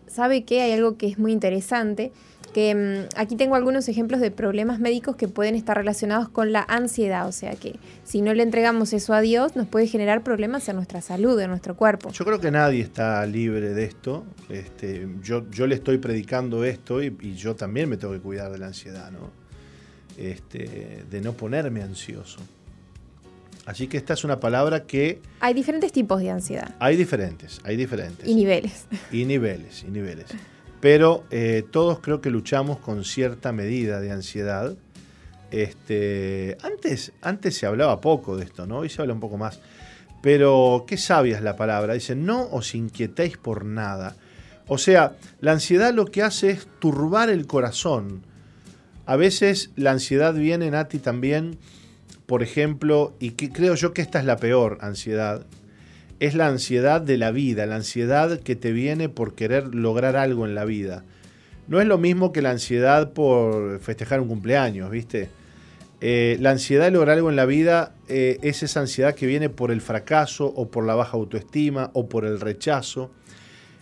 sabe que hay algo que es muy interesante, que mm, aquí tengo algunos ejemplos de problemas médicos que pueden estar relacionados con la ansiedad, o sea que si no le entregamos eso a Dios nos puede generar problemas en nuestra salud, en nuestro cuerpo. Yo creo que nadie está libre de esto. Este, yo, yo le estoy predicando esto y, y yo también me tengo que cuidar de la ansiedad, ¿no? Este, de no ponerme ansioso. Así que esta es una palabra que Hay diferentes tipos de ansiedad hay diferentes, hay diferentes. y niveles. Y niveles, y niveles. Pero eh, todos creo que luchamos con cierta medida de ansiedad. Este, antes, antes se hablaba poco de esto, ¿no? Hoy se habla un poco más. Pero qué sabia es la palabra. Dice, no os inquietéis por nada. O sea, la ansiedad lo que hace es turbar el corazón. A veces la ansiedad viene, Nati, también, por ejemplo, y creo yo que esta es la peor ansiedad, es la ansiedad de la vida, la ansiedad que te viene por querer lograr algo en la vida. No es lo mismo que la ansiedad por festejar un cumpleaños, ¿viste? Eh, la ansiedad de lograr algo en la vida eh, es esa ansiedad que viene por el fracaso o por la baja autoestima o por el rechazo.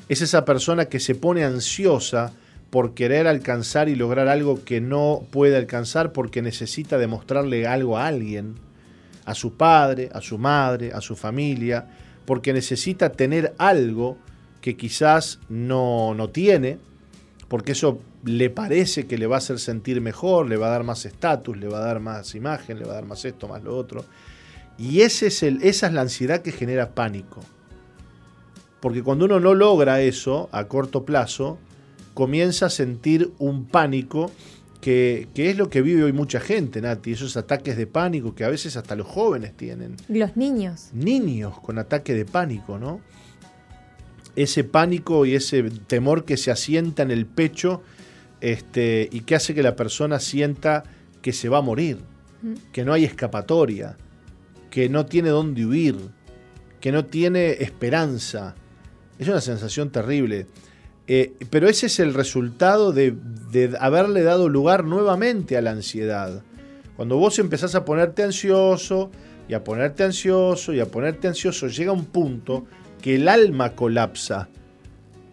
Es esa persona que se pone ansiosa por querer alcanzar y lograr algo que no puede alcanzar porque necesita demostrarle algo a alguien, a su padre, a su madre, a su familia, porque necesita tener algo que quizás no, no tiene, porque eso le parece que le va a hacer sentir mejor, le va a dar más estatus, le va a dar más imagen, le va a dar más esto, más lo otro. Y ese es el, esa es la ansiedad que genera pánico. Porque cuando uno no logra eso a corto plazo, comienza a sentir un pánico que, que es lo que vive hoy mucha gente, Nati, esos ataques de pánico que a veces hasta los jóvenes tienen Los niños. niños con ataque de pánico, ¿no? ese pánico y ese temor que se asienta en el pecho este, y que hace que la persona sienta que se va a morir, que no hay escapatoria, que no tiene dónde huir, que no tiene esperanza. Es una sensación terrible. Eh, pero ese es el resultado de, de, haberle dado lugar nuevamente a la ansiedad. Cuando vos empezás a ponerte ansioso y a ponerte ansioso y a ponerte ansioso, llega un punto que el alma colapsa.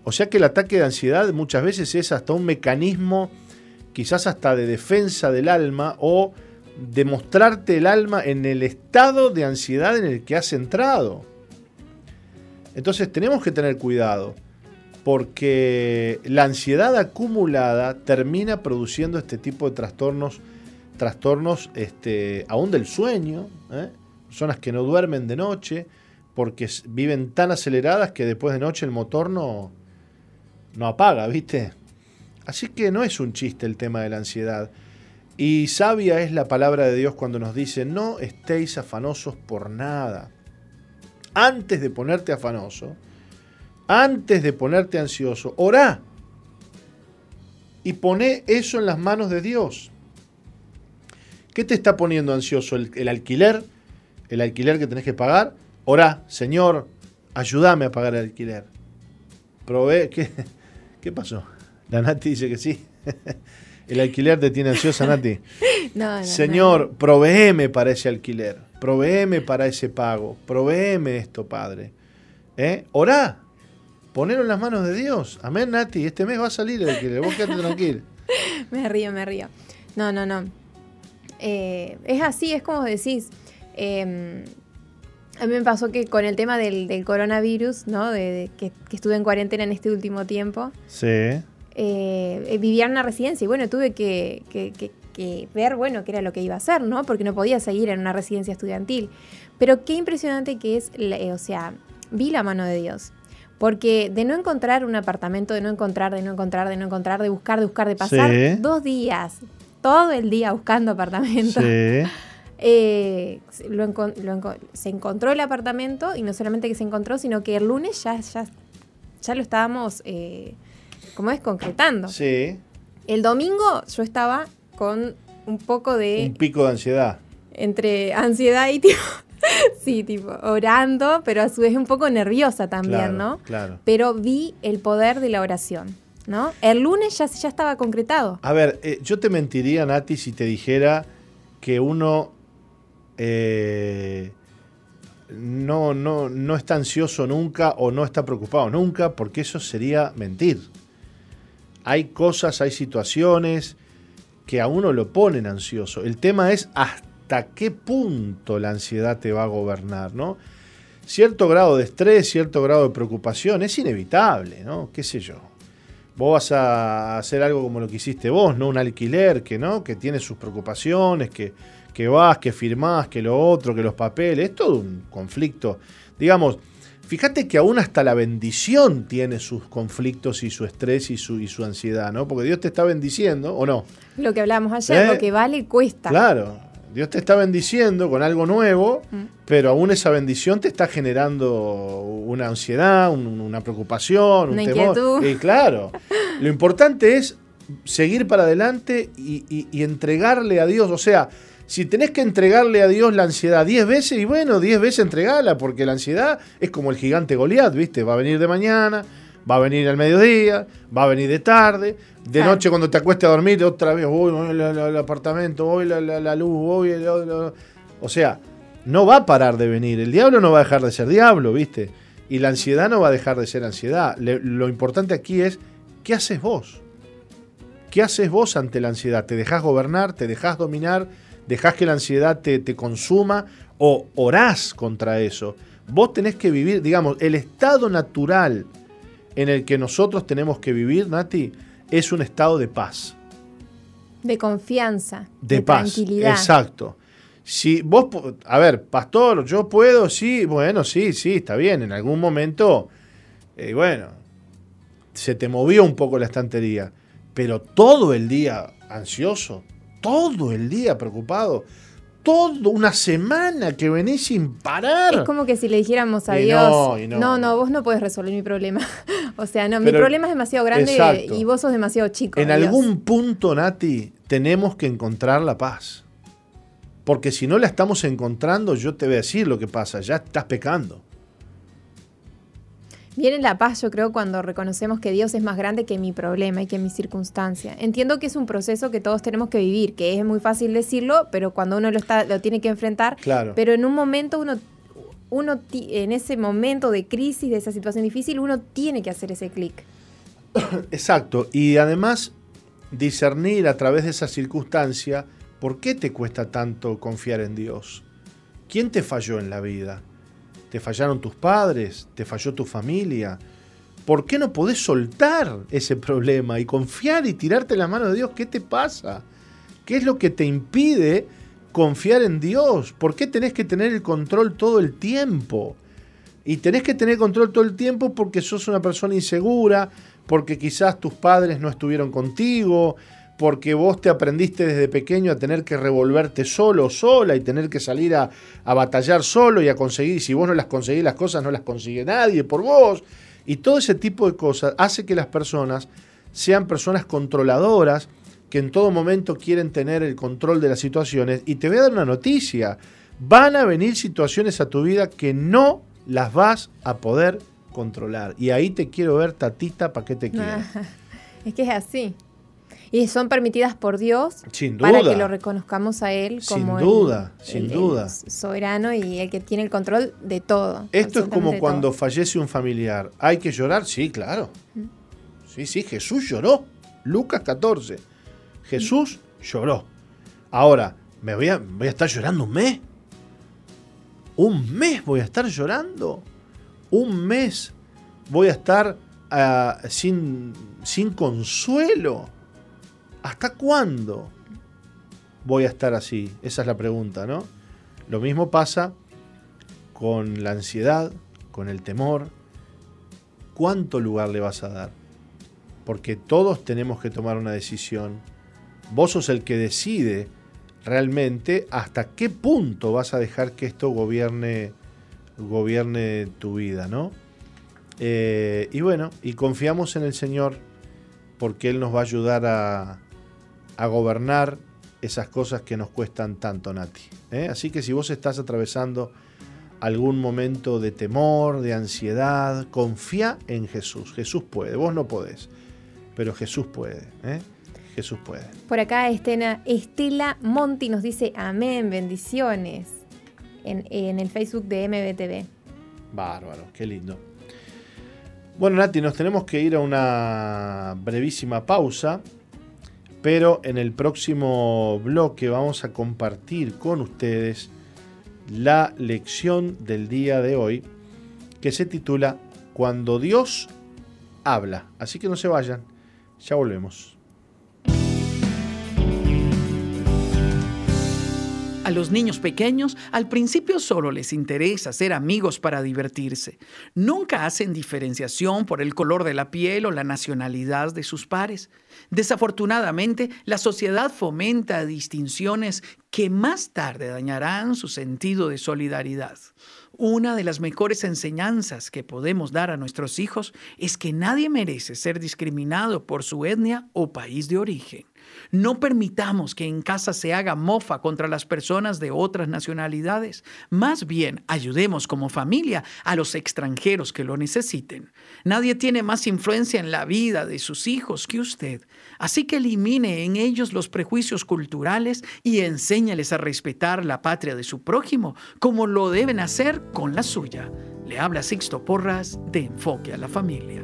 O sea que el ataque de ansiedad muchas veces es hasta un mecanismo, quizás hasta de defensa del alma o de mostrarte el alma en el estado de ansiedad en el que has entrado. Entonces tenemos que tener cuidado porque la ansiedad acumulada termina produciendo este tipo de trastornos, trastornos este, aún del sueño, ¿eh? personas que no duermen de noche porque viven tan aceleradas que después de noche el motor no, no apaga, ¿viste? Así que no es un chiste el tema de la ansiedad. Y sabia es la palabra de Dios cuando nos dice, no estéis afanosos por nada. Antes de ponerte afanoso, antes de ponerte ansioso, orá y poné eso en las manos de Dios. ¿Qué te está poniendo ansioso? ¿El, alquiler? ¿El alquiler que tenés que pagar? Orá, Señor, ayúdame a pagar el alquiler. Prove ¿Qué, ¿Qué pasó? La Nati dice que sí. El alquiler te tiene ansiosa, Nati. No, no, Señor, proveeme para ese alquiler. Proveeme para ese pago. Proveeme esto, Padre. ¿Eh? Orá. Ponelo en las manos de Dios. Amén, Nati. Este mes va a salir el alquiler. Vos quédate tranquilo. me río, me río. No, no, no. Eh, es así, es como decís. Em, a mí me pasó que con el tema del, coronavirus, ¿no? De, que, estuve en cuarentena en este último tiempo. Sí. Eh, vivía en una residencia y bueno, tuve que, ver, bueno, qué era lo que iba a hacer, ¿no? Porque no podía seguir en una residencia estudiantil. Pero qué impresionante que es, o sea, vi la mano de Dios. Porque de no encontrar un apartamento, de no encontrar, de no encontrar, de no encontrar, de buscar, de buscar, de pasar dos días, todo el día buscando apartamento. Eh, se encontró el apartamento y no solamente que se encontró, sino que el lunes ya, ya, ya lo estábamos, eh, ¿cómo es? Concretando. Sí. El domingo yo estaba con un poco de... Un pico de ansiedad. Entre ansiedad y tipo... sí, tipo, orando, pero a su vez un poco nerviosa también, ¿no? Claro. Pero vi el poder de la oración, ¿no? El lunes ya, ya estaba concretado. A ver, eh, yo te mentiría, Nati, si te dijera que uno eh, no, no, no está ansioso nunca o no está preocupado nunca, porque eso sería mentir. Hay cosas, hay situaciones que a uno lo ponen ansioso. El tema es hasta qué punto la ansiedad te va a gobernar, ¿no? Cierto grado de estrés, cierto grado de preocupación es inevitable, ¿no? ¿Qué sé yo? Vos vas a hacer algo como lo que hiciste vos, ¿no? Un alquiler que, ¿no? Que tiene sus preocupaciones, que, que vas, que firmás, que lo otro, que los papeles, es todo un conflicto. Digamos, fíjate que aún hasta la bendición tiene sus conflictos y su estrés y su, y su ansiedad, ¿no? Porque Dios te está bendiciendo, ¿o no? Lo que hablamos ayer, lo ¿Eh? que vale cuesta. Claro, Dios te está bendiciendo con algo nuevo, mm. pero aún esa bendición te está generando una ansiedad, una preocupación, un temor. Y claro, lo importante es seguir para adelante y, y entregarle a Dios, o sea, si tenés que entregarle a Dios la ansiedad 10 veces, y bueno, 10 veces entregala, porque la ansiedad es como el gigante Goliat, ¿viste? Va a venir de mañana, va a venir al mediodía, va a venir de tarde, de noche cuando te acuestes a dormir, otra vez, voy el, apartamento, voy la, la, luz, voy el, O sea, no va a parar de venir. El diablo no va a dejar de ser diablo, ¿viste? Y la ansiedad no va a dejar de ser ansiedad. lo importante aquí es, ¿qué haces vos? ¿Qué haces vos ante la ansiedad? ¿Te dejás gobernar? ¿Te dejás dominar? dejás que la ansiedad te, te consuma o orás contra eso. Vos tenés que vivir, digamos, el estado natural en el que nosotros tenemos que vivir, Nati, es un estado de paz. De confianza. De, paz. Tranquilidad. Exacto. Si vos, a ver, pastor, yo puedo, sí, bueno, sí, sí, está bien. En algún momento, eh, bueno, se te movió un poco la estantería, pero todo el día ansioso, todo el día preocupado, toda una semana que venís sin parar. Es como que si le dijéramos a Dios, no, no, vos no puedes resolver mi problema. o sea, no, mi problema es demasiado grande y vos sos demasiado chico. En algún punto, Nati, tenemos que encontrar la paz. Porque si no la estamos encontrando, yo te voy a decir lo que pasa, ya estás pecando. Viene la paz, yo creo, cuando reconocemos que Dios es más grande que mi problema y que mi circunstancia. Entiendo que es un proceso que todos tenemos que vivir, que es muy fácil decirlo, pero cuando uno lo, está, lo tiene que enfrentar, claro. pero en un momento uno, uno, en ese momento de crisis, de esa situación difícil, uno tiene que hacer ese clic. Exacto, y además discernir a través de esa circunstancia por qué te cuesta tanto confiar en Dios. ¿Quién te falló en la vida? ¿Te fallaron tus padres? ¿Te falló tu familia? ¿Por qué no podés soltar ese problema y confiar y tirarte la mano de Dios? ¿Qué te pasa? ¿Qué es lo que te impide confiar en Dios? ¿Por qué tenés que tener el control todo el tiempo? Y tenés que tener control todo el tiempo porque sos una persona insegura, porque quizás tus padres no estuvieron contigo, porque vos te aprendiste desde pequeño a tener que revolverte solo, sola y tener que salir a, batallar solo y a conseguir, si vos no las conseguís las cosas, no las consigue nadie por vos. Y todo ese tipo de cosas hace que las personas sean personas controladoras, que en todo momento quieren tener el control de las situaciones. Y te voy a dar una noticia, van a venir situaciones a tu vida que no las vas a poder controlar. Y ahí te quiero ver, tatita, ¿para qué te quiero? es que es así. Y son permitidas por Dios sin para que lo reconozcamos a Él como sin duda, sin duda. soberano y el que tiene el control de todo. Esto es como cuando fallece un familiar. ¿Hay que llorar? Sí, claro. Sí, sí, Jesús lloró. Lucas 14. Jesús lloró. Ahora, ¿me voy a, voy a estar llorando un mes? ¿Un mes voy a estar llorando? ¿Un mes voy a estar ah, sin, sin consuelo? ¿Hasta cuándo voy a estar así? Esa es la pregunta, ¿no? Lo mismo pasa con la ansiedad, con el temor. ¿Cuánto lugar le vas a dar? Porque todos tenemos que tomar una decisión. Vos sos el que decide realmente hasta qué punto vas a dejar que esto gobierne, gobierne tu vida, ¿no? Eh, y bueno, y confiamos en el Señor porque Él nos va a ayudar a, a gobernar esas cosas que nos cuestan tanto, Nati. ¿eh? Así que si vos estás atravesando algún momento de temor, de ansiedad, confía en Jesús. Jesús puede, vos no podés, pero Jesús puede. ¿eh? Jesús puede. Por acá Estela, Estela Monti nos dice amén, bendiciones en, en el Facebook de MBTV. Bárbaro, qué lindo. Bueno, Nati, nos tenemos que ir a una brevísima pausa pero en el próximo bloque vamos a compartir con ustedes la lección del día de hoy que se titula Cuando Dios habla. Así que no se vayan, ya volvemos. A los niños pequeños al principio solo les interesa ser amigos para divertirse. Nunca hacen diferenciación por el color de la piel o la nacionalidad de sus pares. Desafortunadamente, la sociedad fomenta distinciones que más tarde dañarán su sentido de solidaridad. Una de las mejores enseñanzas que podemos dar a nuestros hijos es que nadie merece ser discriminado por su etnia o país de origen. No permitamos que en casa se haga mofa contra las personas de otras nacionalidades. Más bien, ayudemos como familia a los extranjeros que lo necesiten. Nadie tiene más influencia en la vida de sus hijos que usted. Así que elimine en ellos los prejuicios culturales y enséñales a respetar la patria de su prójimo como lo deben hacer con la suya. Le habla Sixto Porras de Enfoque a la Familia.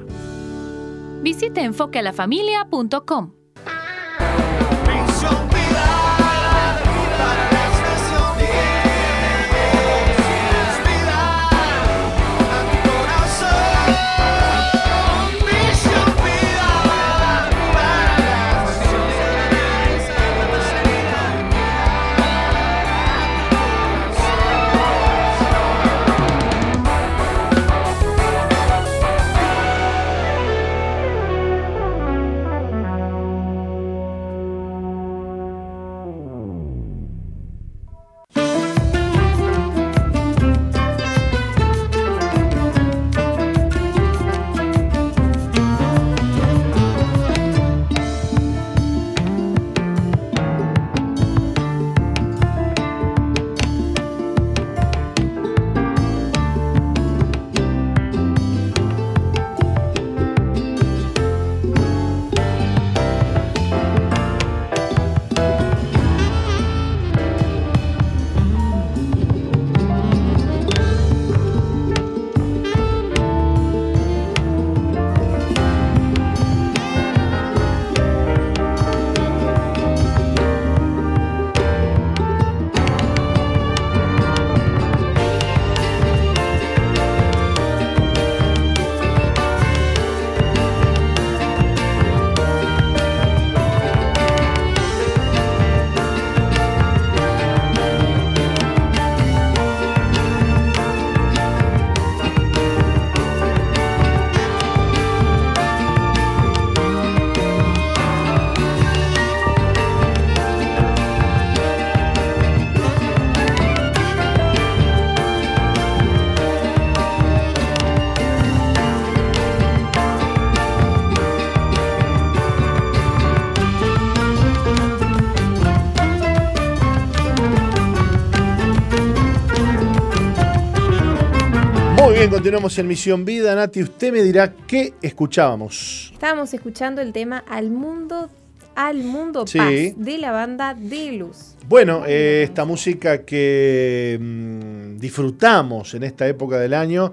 Bien, continuamos en Misión Vida. Nati, usted me dirá qué escuchábamos. Estábamos escuchando el tema Al Mundo, al mundo Sí. Paz de la banda De Luz. Bueno, eh, esta música que mm, disfrutamos en esta época del año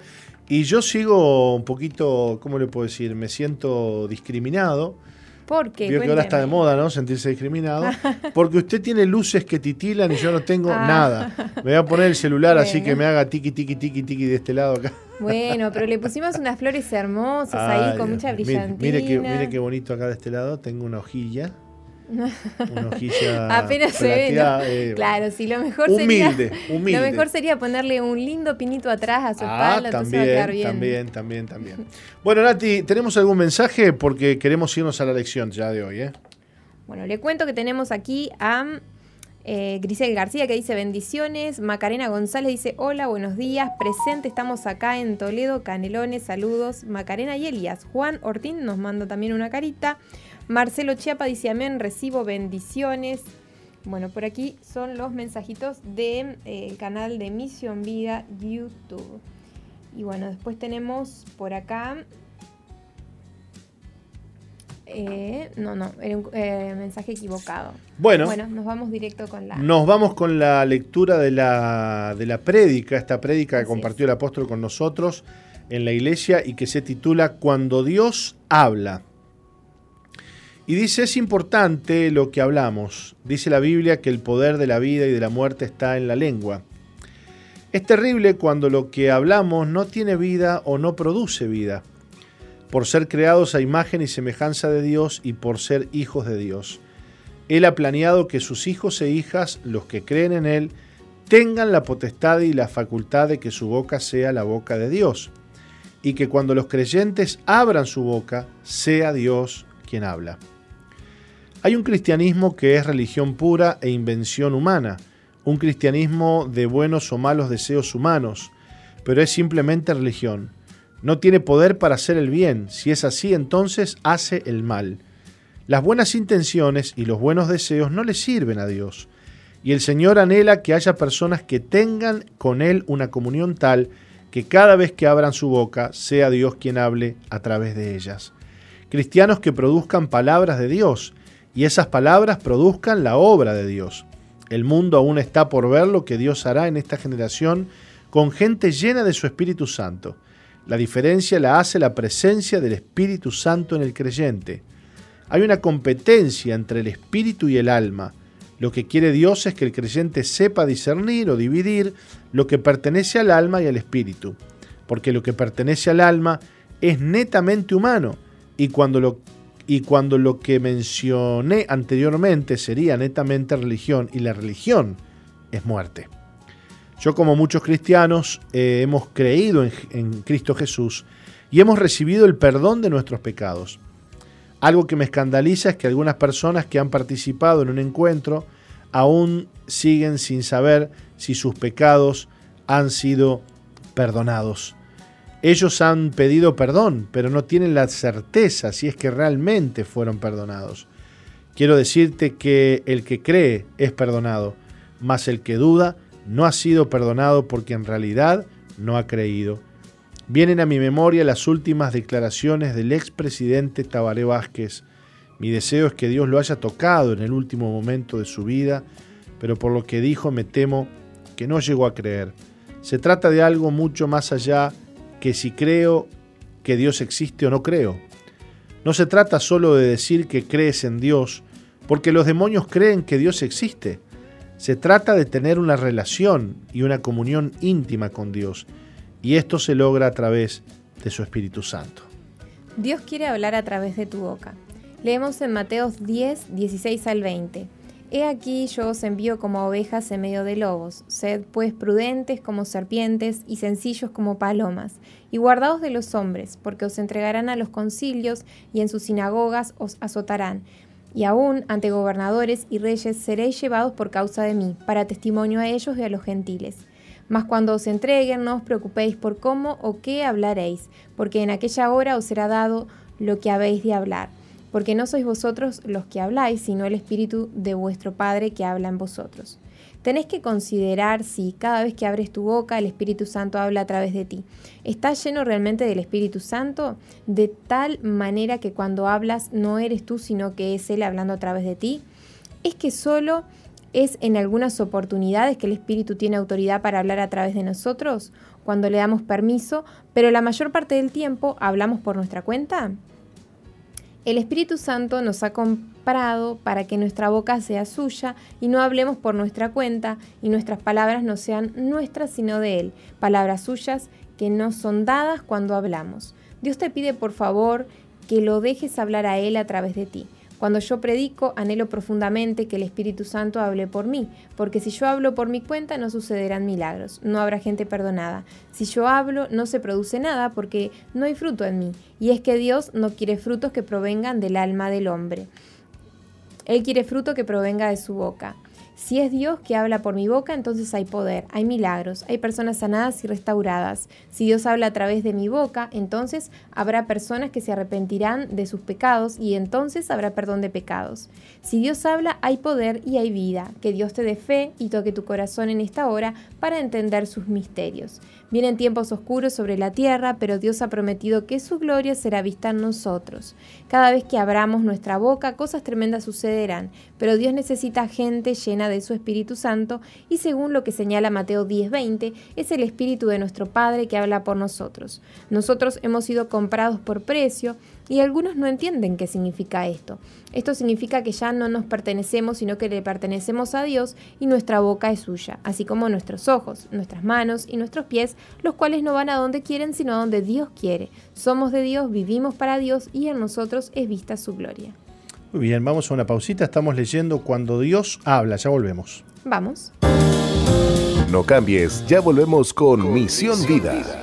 y yo sigo un poquito, ¿cómo le puedo decir? Me siento discriminado. Porque, Vio que ahora está de moda, ¿no? Sentirse discriminado. Porque usted tiene luces que titilan y yo no tengo Ah. nada. Me voy a poner el celular así Bueno. que me haga tiki, tiki, tiki, tiki de este lado acá. Bueno, pero le pusimos unas flores hermosas ahí Ay, con mucha mire- brillantina. Mire, qué, mire qué bonito acá de este lado. Tengo una hojilla. Una hojilla. Apenas se ve, eh, Claro, sí, lo mejor Humilde, sería. humilde. Lo mejor sería ponerle un lindo pinito atrás a su Ah, espalda, entonces va a quedar también, bien. también, también, también. Bueno, Nati, ¿tenemos algún mensaje? Porque queremos irnos a la lección ya de hoy, ¿eh? Bueno, le cuento que tenemos aquí a eh, Grisel García que dice bendiciones, Macarena González dice hola, buenos días, presente, estamos acá en Toledo, Canelones, saludos, Macarena y Elías. Juan Ortín nos manda también una carita. Marcelo Chiapa dice amén, recibo bendiciones. Bueno, por aquí son los mensajitos del canal de Misión Vida YouTube. Y bueno, después tenemos por acá eh, no, no, era un eh, mensaje equivocado. Bueno, Bueno, nos vamos directo con la. nos vamos con la lectura de la, de la prédica, esta prédica que Así compartió el apóstol con nosotros en la iglesia y que se titula Cuando Dios habla. Y dice, es importante lo que hablamos. Dice la Biblia que el poder de la vida y de la muerte está en la lengua. Es terrible cuando lo que hablamos no tiene vida o no produce vida, por ser creados a imagen y semejanza de Dios y por ser hijos de Dios. Él ha planeado que sus hijos e hijas, los que creen en Él, tengan la potestad y la facultad de que su boca sea la boca de Dios, y que cuando los creyentes abran su boca, sea Dios quien habla. Hay un cristianismo que es religión pura e invención humana, un cristianismo de buenos o malos deseos humanos, pero es simplemente religión. No tiene poder para hacer el bien, si es así entonces hace el mal. Las buenas intenciones y los buenos deseos no le sirven a Dios, y el Señor anhela que haya personas que tengan con Él una comunión tal que cada vez que abran su boca sea Dios quien hable a través de ellas. Cristianos que produzcan palabras de Dios, y esas palabras produzcan la obra de Dios. El mundo aún está por ver lo que Dios hará en esta generación con gente llena de su Espíritu Santo. La diferencia la hace la presencia del Espíritu Santo en el creyente. Hay una competencia entre el espíritu y el alma. Lo que quiere Dios es que el creyente sepa discernir o dividir lo que pertenece al alma y al espíritu, porque lo que pertenece al alma es netamente humano y cuando lo, y cuando lo que mencioné anteriormente sería netamente religión y la religión es muerte. Yo como muchos cristianos eh, hemos creído en, en Cristo Jesús y hemos recibido el perdón de nuestros pecados. Algo que me escandaliza es que algunas personas que han participado en un encuentro aún siguen sin saber si sus pecados han sido perdonados. Ellos han pedido perdón, pero no tienen la certeza si es que realmente fueron perdonados. Quiero decirte que el que cree es perdonado, mas el que duda no ha sido perdonado porque en realidad no ha creído. Vienen a mi memoria las últimas declaraciones del expresidente Tabaré Vázquez. Mi deseo es que Dios lo haya tocado en el último momento de su vida, pero por lo que dijo me temo que no llegó a creer. Se trata de algo mucho más allá que si creo que Dios existe o no creo. No se trata solo de decir que crees en Dios, porque los demonios creen que Dios existe. Se trata de tener una relación y una comunión íntima con Dios, y esto se logra a través de su Espíritu Santo. Dios quiere hablar a través de tu boca. Leemos en Mateos 10, 16 al 20. He aquí yo os envío como ovejas en medio de lobos. Sed pues prudentes como serpientes y sencillos como palomas, y guardaos de los hombres, porque os entregarán a los concilios y en sus sinagogas os azotarán. Y aún ante gobernadores y reyes seréis llevados por causa de mí, para testimonio a ellos y a los gentiles. Mas cuando os entreguen, no os preocupéis por cómo o qué hablaréis, porque en aquella hora os será dado lo que habéis de hablar. Porque no sois vosotros los que habláis, sino el Espíritu de vuestro Padre que habla en vosotros. tenés que considerar si cada vez que abres tu boca el Espíritu Santo habla a través de ti. ¿Estás lleno realmente del Espíritu Santo? De tal manera que cuando hablas no eres tú, sino que es Él hablando a través de ti. Es que solo es en algunas oportunidades que el Espíritu tiene autoridad para hablar a través de nosotros, cuando le damos permiso, pero la mayor parte del tiempo hablamos por nuestra cuenta. El Espíritu Santo nos ha comprado para que nuestra boca sea suya y no hablemos por nuestra cuenta y nuestras palabras no sean nuestras sino de Él, palabras suyas que no son dadas cuando hablamos. Dios te pide por favor que lo dejes hablar a Él a través de ti. Cuando yo predico, anhelo profundamente que el Espíritu Santo hable por mí, porque si yo hablo por mi cuenta no sucederán milagros, no habrá gente perdonada. Si yo hablo, no se produce nada porque no hay fruto en mí, y es que Dios no quiere frutos que provengan del alma del hombre. Él quiere fruto que provenga de su boca. Si es Dios que habla por mi boca, entonces hay poder, hay milagros, hay personas sanadas y restauradas. Si Dios habla a través de mi boca, entonces habrá personas que se arrepentirán de sus pecados y entonces habrá perdón de pecados. Si Dios habla, hay poder y hay vida. Que Dios te dé fe y toque tu corazón en esta hora para entender sus misterios. Vienen tiempos oscuros sobre la tierra, pero Dios ha prometido que su gloria será vista en nosotros. Cada vez que abramos nuestra boca, cosas tremendas sucederán, pero Dios necesita gente llena de su Espíritu Santo y según lo que señala Mateo 10:20, es el Espíritu de nuestro Padre que habla por nosotros. Nosotros hemos sido comprados por precio y algunos no entienden qué significa esto. Esto significa que ya no nos pertenecemos, sino que le pertenecemos a Dios y nuestra boca es suya, así como nuestros ojos, nuestras manos y nuestros pies, los cuales no van a donde quieren, sino a donde Dios quiere. Somos de Dios, vivimos para Dios y en nosotros es vista su gloria. Muy bien, vamos a una pausita. Estamos leyendo Cuando Dios habla. Ya volvemos. Vamos. No cambies, ya volvemos con, Misión, Vida.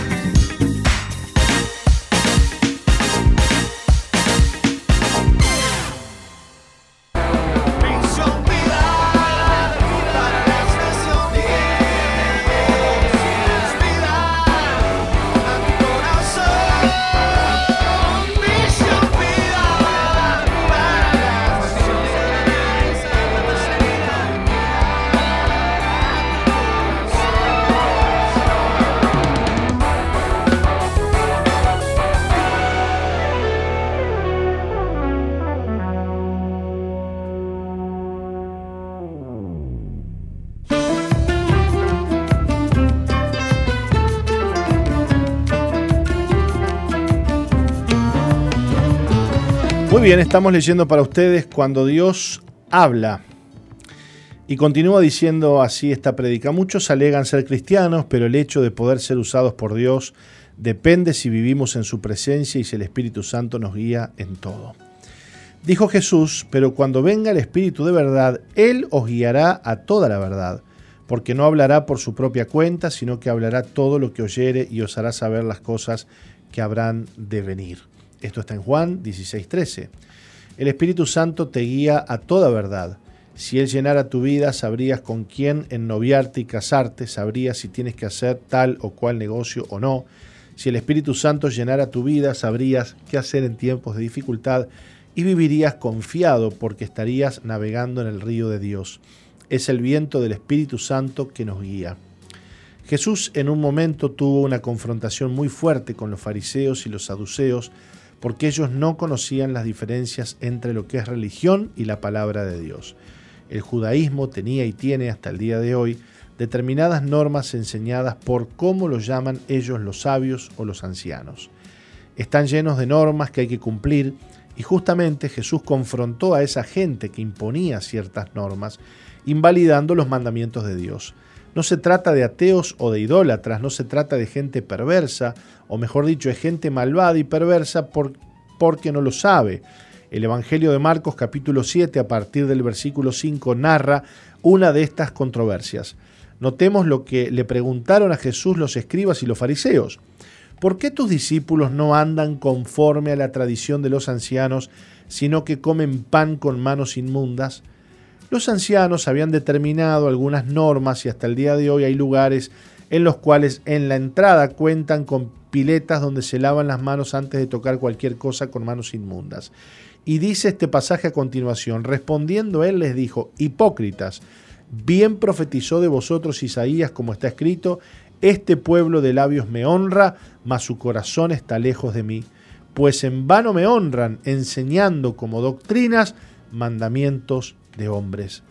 bien, estamos leyendo para ustedes cuando Dios habla. Y continúa diciendo así esta predica. Muchos alegan ser cristianos, pero el hecho de poder ser usados por Dios depende si vivimos en su presencia y si el Espíritu Santo nos guía en todo. Dijo Jesús, pero cuando venga el Espíritu de verdad, Él os guiará a toda la verdad, porque no hablará por su propia cuenta, sino que hablará todo lo que oyere y os hará saber las cosas que habrán de venir. Esto está en Juan 16:13. El Espíritu Santo te guía a toda verdad. Si Él llenara tu vida, sabrías con quién ennoviarte y casarte, sabrías si tienes que hacer tal o cual negocio o no. Si el Espíritu Santo llenara tu vida, sabrías qué hacer en tiempos de dificultad y vivirías confiado porque estarías navegando en el río de Dios. Es el viento del Espíritu Santo que nos guía. Jesús en un momento tuvo una confrontación muy fuerte con los fariseos y los saduceos porque ellos no conocían las diferencias entre lo que es religión y la palabra de Dios. El judaísmo tenía y tiene hasta el día de hoy determinadas normas enseñadas por cómo lo llaman ellos los sabios o los ancianos. Están llenos de normas que hay que cumplir y justamente Jesús confrontó a esa gente que imponía ciertas normas, invalidando los mandamientos de Dios. No se trata de ateos o de idólatras, no se trata de gente perversa, o mejor dicho, de gente malvada y perversa porque no lo sabe. El Evangelio de Marcos capítulo 7 a partir del versículo 5 narra una de estas controversias. Notemos lo que le preguntaron a Jesús los escribas y los fariseos. ¿por qué tus discípulos no andan conforme a la tradición de los ancianos, sino que comen pan con manos inmundas? Los ancianos habían determinado algunas normas y hasta el día de hoy hay lugares en los cuales en la entrada cuentan con piletas donde se lavan las manos antes de tocar cualquier cosa con manos inmundas. Y dice este pasaje a continuación, respondiendo él les dijo, hipócritas, bien profetizó de vosotros Isaías como está escrito, este pueblo de labios me honra, mas su corazón está lejos de mí, pues en vano me honran, enseñando como doctrinas mandamientos de hombres.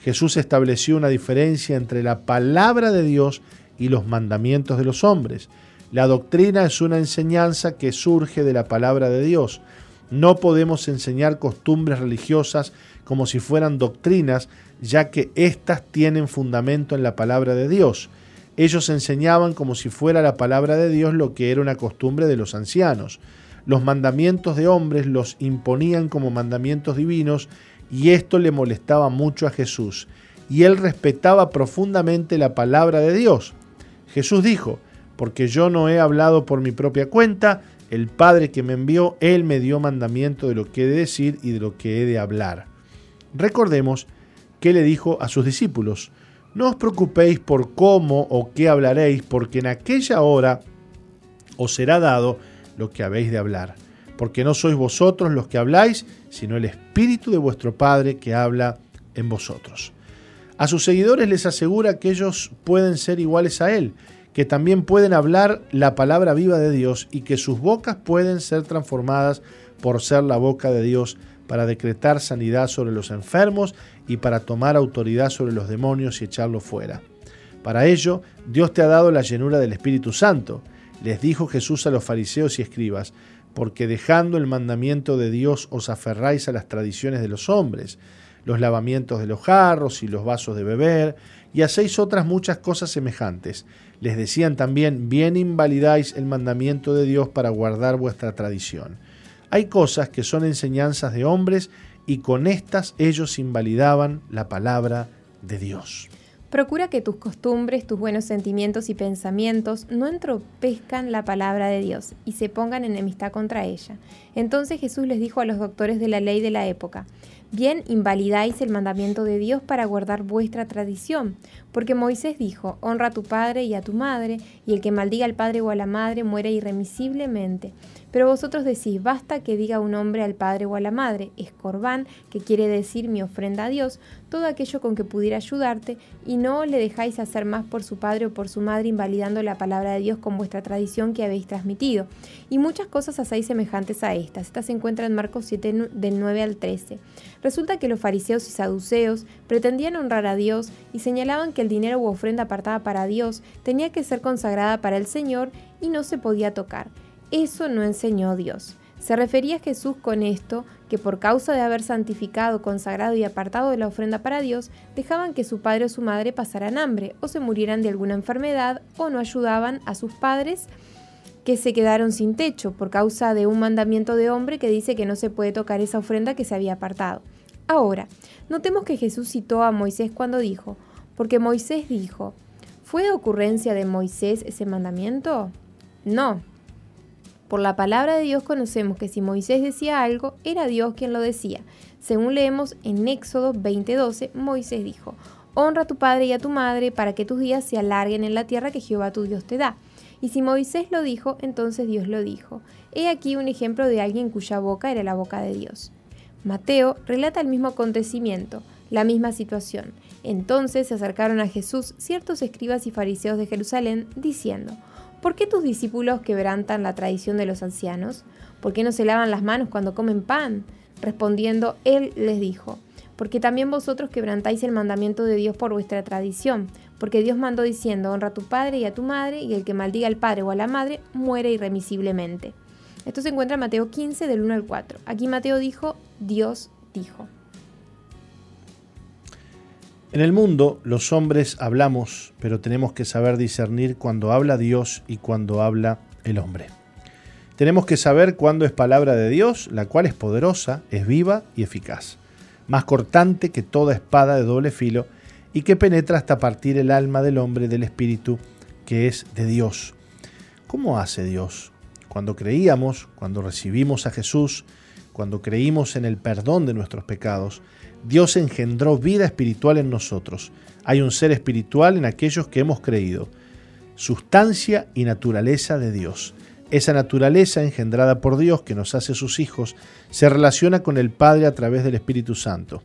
Jesús estableció una diferencia entre la palabra de Dios y los mandamientos de los hombres. La doctrina es una enseñanza que surge de la palabra de Dios. No podemos enseñar costumbres religiosas como si fueran doctrinas, ya que éstas tienen fundamento en la palabra de Dios. Ellos enseñaban como si fuera la palabra de Dios lo que era una costumbre de los ancianos. Los mandamientos de hombres los imponían como mandamientos divinos y esto le molestaba mucho a Jesús. Y él respetaba profundamente la palabra de Dios. Jesús dijo, porque yo no he hablado por mi propia cuenta, el Padre que me envió, Él me dio mandamiento de lo que he de decir y de lo que he de hablar. Recordemos que le dijo a sus discípulos, no os preocupéis por cómo o qué hablaréis, porque en aquella hora os será dado lo que habéis de hablar, porque no sois vosotros los que habláis, sino el Espíritu de vuestro Padre que habla en vosotros. A sus seguidores les asegura que ellos pueden ser iguales a Él, que también pueden hablar la palabra viva de Dios y que sus bocas pueden ser transformadas por ser la boca de Dios para decretar sanidad sobre los enfermos y para tomar autoridad sobre los demonios y echarlos fuera. Para ello, Dios te ha dado la llenura del Espíritu Santo. Les dijo Jesús a los fariseos y escribas, porque dejando el mandamiento de Dios os aferráis a las tradiciones de los hombres los lavamientos de los jarros y los vasos de beber, y hacéis otras muchas cosas semejantes. Les decían también, bien invalidáis el mandamiento de Dios para guardar vuestra tradición. Hay cosas que son enseñanzas de hombres y con estas ellos invalidaban la palabra de Dios. Procura que tus costumbres, tus buenos sentimientos y pensamientos no entropezcan la palabra de Dios y se pongan en enemistad contra ella. Entonces Jesús les dijo a los doctores de la ley de la época, Bien invalidáis el mandamiento de Dios para guardar vuestra tradición, porque Moisés dijo, honra a tu padre y a tu madre, y el que maldiga al padre o a la madre muere irremisiblemente. Pero vosotros decís, basta que diga un hombre al padre o a la madre, escorbán, que quiere decir mi ofrenda a Dios, todo aquello con que pudiera ayudarte, y no le dejáis hacer más por su padre o por su madre, invalidando la palabra de Dios con vuestra tradición que habéis transmitido. Y muchas cosas hacéis semejantes a estas. Estas se encuentran en Marcos 7 del 9 al 13. Resulta que los fariseos y saduceos pretendían honrar a Dios y señalaban que el dinero u ofrenda apartada para Dios tenía que ser consagrada para el Señor y no se podía tocar. Eso no enseñó Dios. Se refería Jesús con esto, que por causa de haber santificado, consagrado y apartado de la ofrenda para Dios, dejaban que su padre o su madre pasaran hambre, o se murieran de alguna enfermedad, o no ayudaban a sus padres que se quedaron sin techo por causa de un mandamiento de hombre que dice que no se puede tocar esa ofrenda que se había apartado. Ahora, notemos que Jesús citó a Moisés cuando dijo, porque Moisés dijo, ¿fue ocurrencia de Moisés ese mandamiento? No, por la palabra de Dios conocemos que si Moisés decía algo, era Dios quien lo decía. Según leemos en Éxodo 20:12, Moisés dijo, Honra a tu padre y a tu madre para que tus días se alarguen en la tierra que Jehová tu Dios te da. Y si Moisés lo dijo, entonces Dios lo dijo. He aquí un ejemplo de alguien cuya boca era la boca de Dios. Mateo relata el mismo acontecimiento, la misma situación. Entonces se acercaron a Jesús ciertos escribas y fariseos de Jerusalén, diciendo, ¿Por qué tus discípulos quebrantan la tradición de los ancianos? ¿Por qué no se lavan las manos cuando comen pan? Respondiendo, él les dijo, porque también vosotros quebrantáis el mandamiento de Dios por vuestra tradición, porque Dios mandó diciendo, honra a tu padre y a tu madre, y el que maldiga al padre o a la madre muere irremisiblemente. Esto se encuentra en Mateo 15 del 1 al 4. Aquí Mateo dijo, Dios dijo. En el mundo los hombres hablamos, pero tenemos que saber discernir cuando habla Dios y cuando habla el hombre. Tenemos que saber cuándo es palabra de Dios, la cual es poderosa, es viva y eficaz, más cortante que toda espada de doble filo y que penetra hasta partir el alma del hombre del espíritu que es de Dios ¿Cómo hace Dios? Cuando creíamos, cuando recibimos a Jesús, cuando creímos en el perdón de nuestros pecados, Dios engendró vida espiritual en nosotros. Hay un ser espiritual en aquellos que hemos creído. Sustancia y naturaleza de Dios. Esa naturaleza engendrada por Dios que nos hace sus hijos se relaciona con el Padre a través del Espíritu Santo.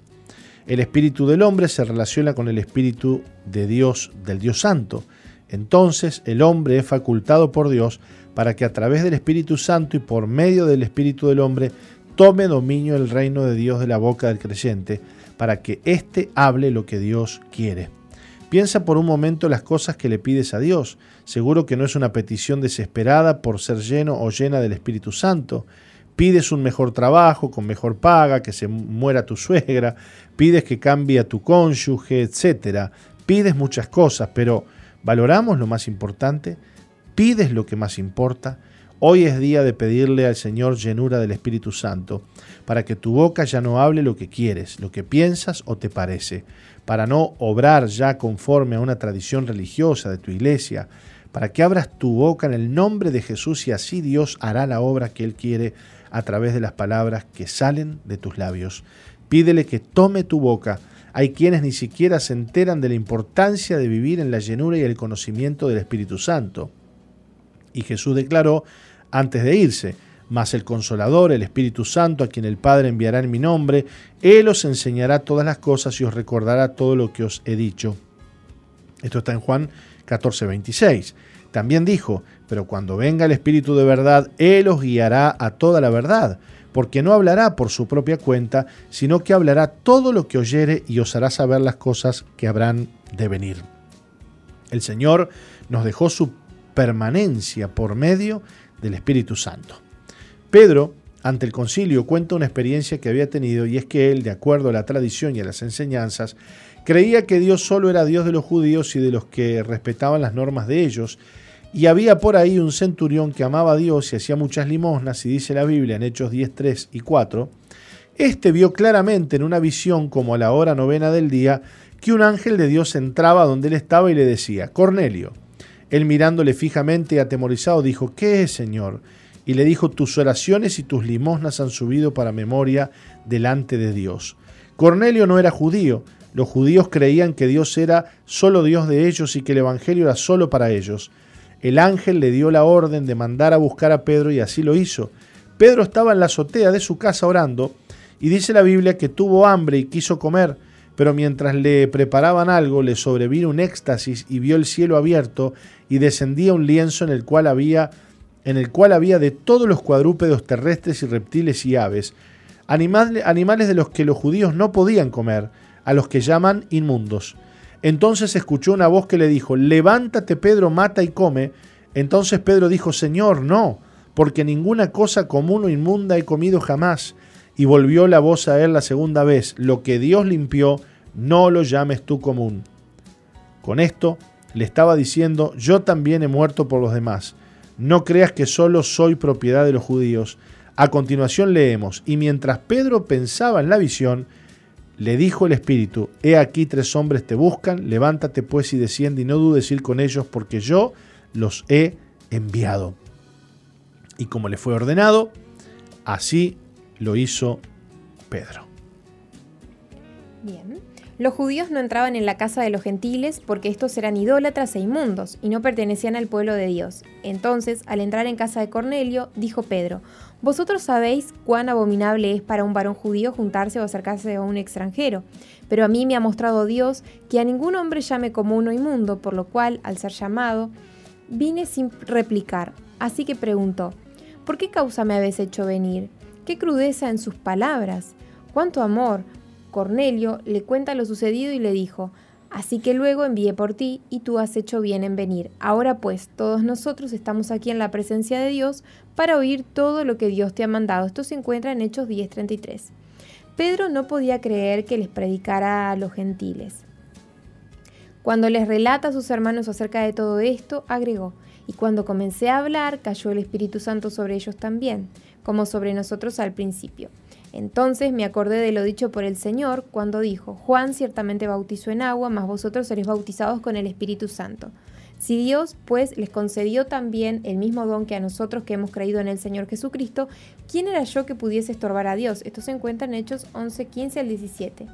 El espíritu del hombre se relaciona con el espíritu de Dios, del Dios Santo. Entonces el hombre es facultado por Dios para que a través del Espíritu Santo y por medio del espíritu del hombre tome dominio del reino de Dios de la boca del creyente, para que éste hable lo que Dios quiere. Piensa por un momento las cosas que le pides a Dios. Seguro que no es una petición desesperada por ser lleno o llena del Espíritu Santo. Pides un mejor trabajo, con mejor paga, que se muera tu suegra, pides que cambie a tu cónyuge, etc. Pides muchas cosas, pero ¿valoramos lo más importante? ¿Pides lo que más importa? Hoy es día de pedirle al Señor llenura del Espíritu Santo, para que tu boca ya no hable lo que quieres, lo que piensas o te parece, para no obrar ya conforme a una tradición religiosa de tu iglesia, para que abras tu boca en el nombre de Jesús y así Dios hará la obra que Él quiere a través de las palabras que salen de tus labios. Pídele que tome tu boca. Hay quienes ni siquiera se enteran de la importancia de vivir en la llenura y el conocimiento del Espíritu Santo. Y Jesús declaró antes de irse, mas el consolador, el Espíritu Santo, a quien el Padre enviará en mi nombre, Él os enseñará todas las cosas y os recordará todo lo que os he dicho. Esto está en Juan 14, 26. También dijo, pero cuando venga el Espíritu de verdad, Él os guiará a toda la verdad, porque no hablará por su propia cuenta, sino que hablará todo lo que oyere y os hará saber las cosas que habrán de venir. El Señor nos dejó su permanencia por medio del Espíritu Santo. Pedro, ante el concilio, cuenta una experiencia que había tenido y es que él, de acuerdo a la tradición y a las enseñanzas, creía que Dios solo era Dios de los judíos y de los que respetaban las normas de ellos, y había por ahí un centurión que amaba a Dios y hacía muchas limosnas, y dice la Biblia en Hechos 10, 3 y 4, este vio claramente en una visión como a la hora novena del día que un ángel de Dios entraba donde él estaba y le decía, Cornelio, él mirándole fijamente y atemorizado dijo, ¿qué es, Señor? Y le dijo, tus oraciones y tus limosnas han subido para memoria delante de Dios. Cornelio no era judío, los judíos creían que Dios era solo Dios de ellos y que el Evangelio era solo para ellos. El ángel le dio la orden de mandar a buscar a Pedro y así lo hizo. Pedro estaba en la azotea de su casa orando y dice la Biblia que tuvo hambre y quiso comer pero mientras le preparaban algo le sobrevino un éxtasis y vio el cielo abierto y descendía un lienzo en el cual había en el cual había de todos los cuadrúpedos terrestres y reptiles y aves, animales de los que los judíos no podían comer, a los que llaman inmundos. Entonces escuchó una voz que le dijo, levántate Pedro, mata y come. Entonces Pedro dijo, Señor, no, porque ninguna cosa común o inmunda he comido jamás y volvió la voz a él la segunda vez, lo que Dios limpió, no lo llames tú común. Con esto le estaba diciendo, yo también he muerto por los demás. No creas que solo soy propiedad de los judíos. A continuación leemos, y mientras Pedro pensaba en la visión, le dijo el Espíritu, He aquí tres hombres te buscan, levántate pues y desciende y no dudes ir con ellos, porque yo los he enviado. Y como le fue ordenado, así lo hizo Pedro. Bien. Los judíos no entraban en la casa de los gentiles porque estos eran idólatras e inmundos y no pertenecían al pueblo de Dios. Entonces, al entrar en casa de Cornelio, dijo Pedro, Vosotros sabéis cuán abominable es para un varón judío juntarse o acercarse a un extranjero, pero a mí me ha mostrado Dios que a ningún hombre llame como uno inmundo, por lo cual, al ser llamado, vine sin replicar. Así que preguntó, ¿por qué causa me habéis hecho venir? Qué crudeza en sus palabras. Cuánto amor. Cornelio le cuenta lo sucedido y le dijo, Así que luego envié por ti y tú has hecho bien en venir. Ahora pues, todos nosotros estamos aquí en la presencia de Dios para oír todo lo que Dios te ha mandado. Esto se encuentra en Hechos 10:33. Pedro no podía creer que les predicara a los gentiles. Cuando les relata a sus hermanos acerca de todo esto, agregó, y cuando comencé a hablar, cayó el Espíritu Santo sobre ellos también como sobre nosotros al principio. Entonces me acordé de lo dicho por el Señor cuando dijo, Juan ciertamente bautizó en agua, mas vosotros seréis bautizados con el Espíritu Santo. Si Dios, pues, les concedió también el mismo don que a nosotros que hemos creído en el Señor Jesucristo, ¿quién era yo que pudiese estorbar a Dios? Esto se encuentra en Hechos 11, 15 al 17.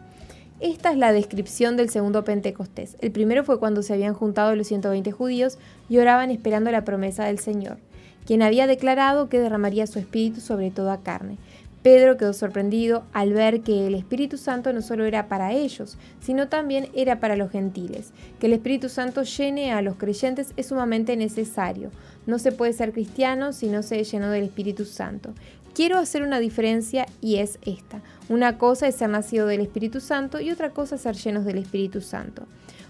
Esta es la descripción del segundo Pentecostés. El primero fue cuando se habían juntado los 120 judíos y oraban esperando la promesa del Señor, quien había declarado que derramaría su espíritu sobre toda carne. Pedro quedó sorprendido al ver que el Espíritu Santo no solo era para ellos, sino también era para los gentiles. Que el Espíritu Santo llene a los creyentes es sumamente necesario. No se puede ser cristiano si no se llenó del Espíritu Santo. Quiero hacer una diferencia y es esta. Una cosa es ser nacido del Espíritu Santo y otra cosa es ser llenos del Espíritu Santo.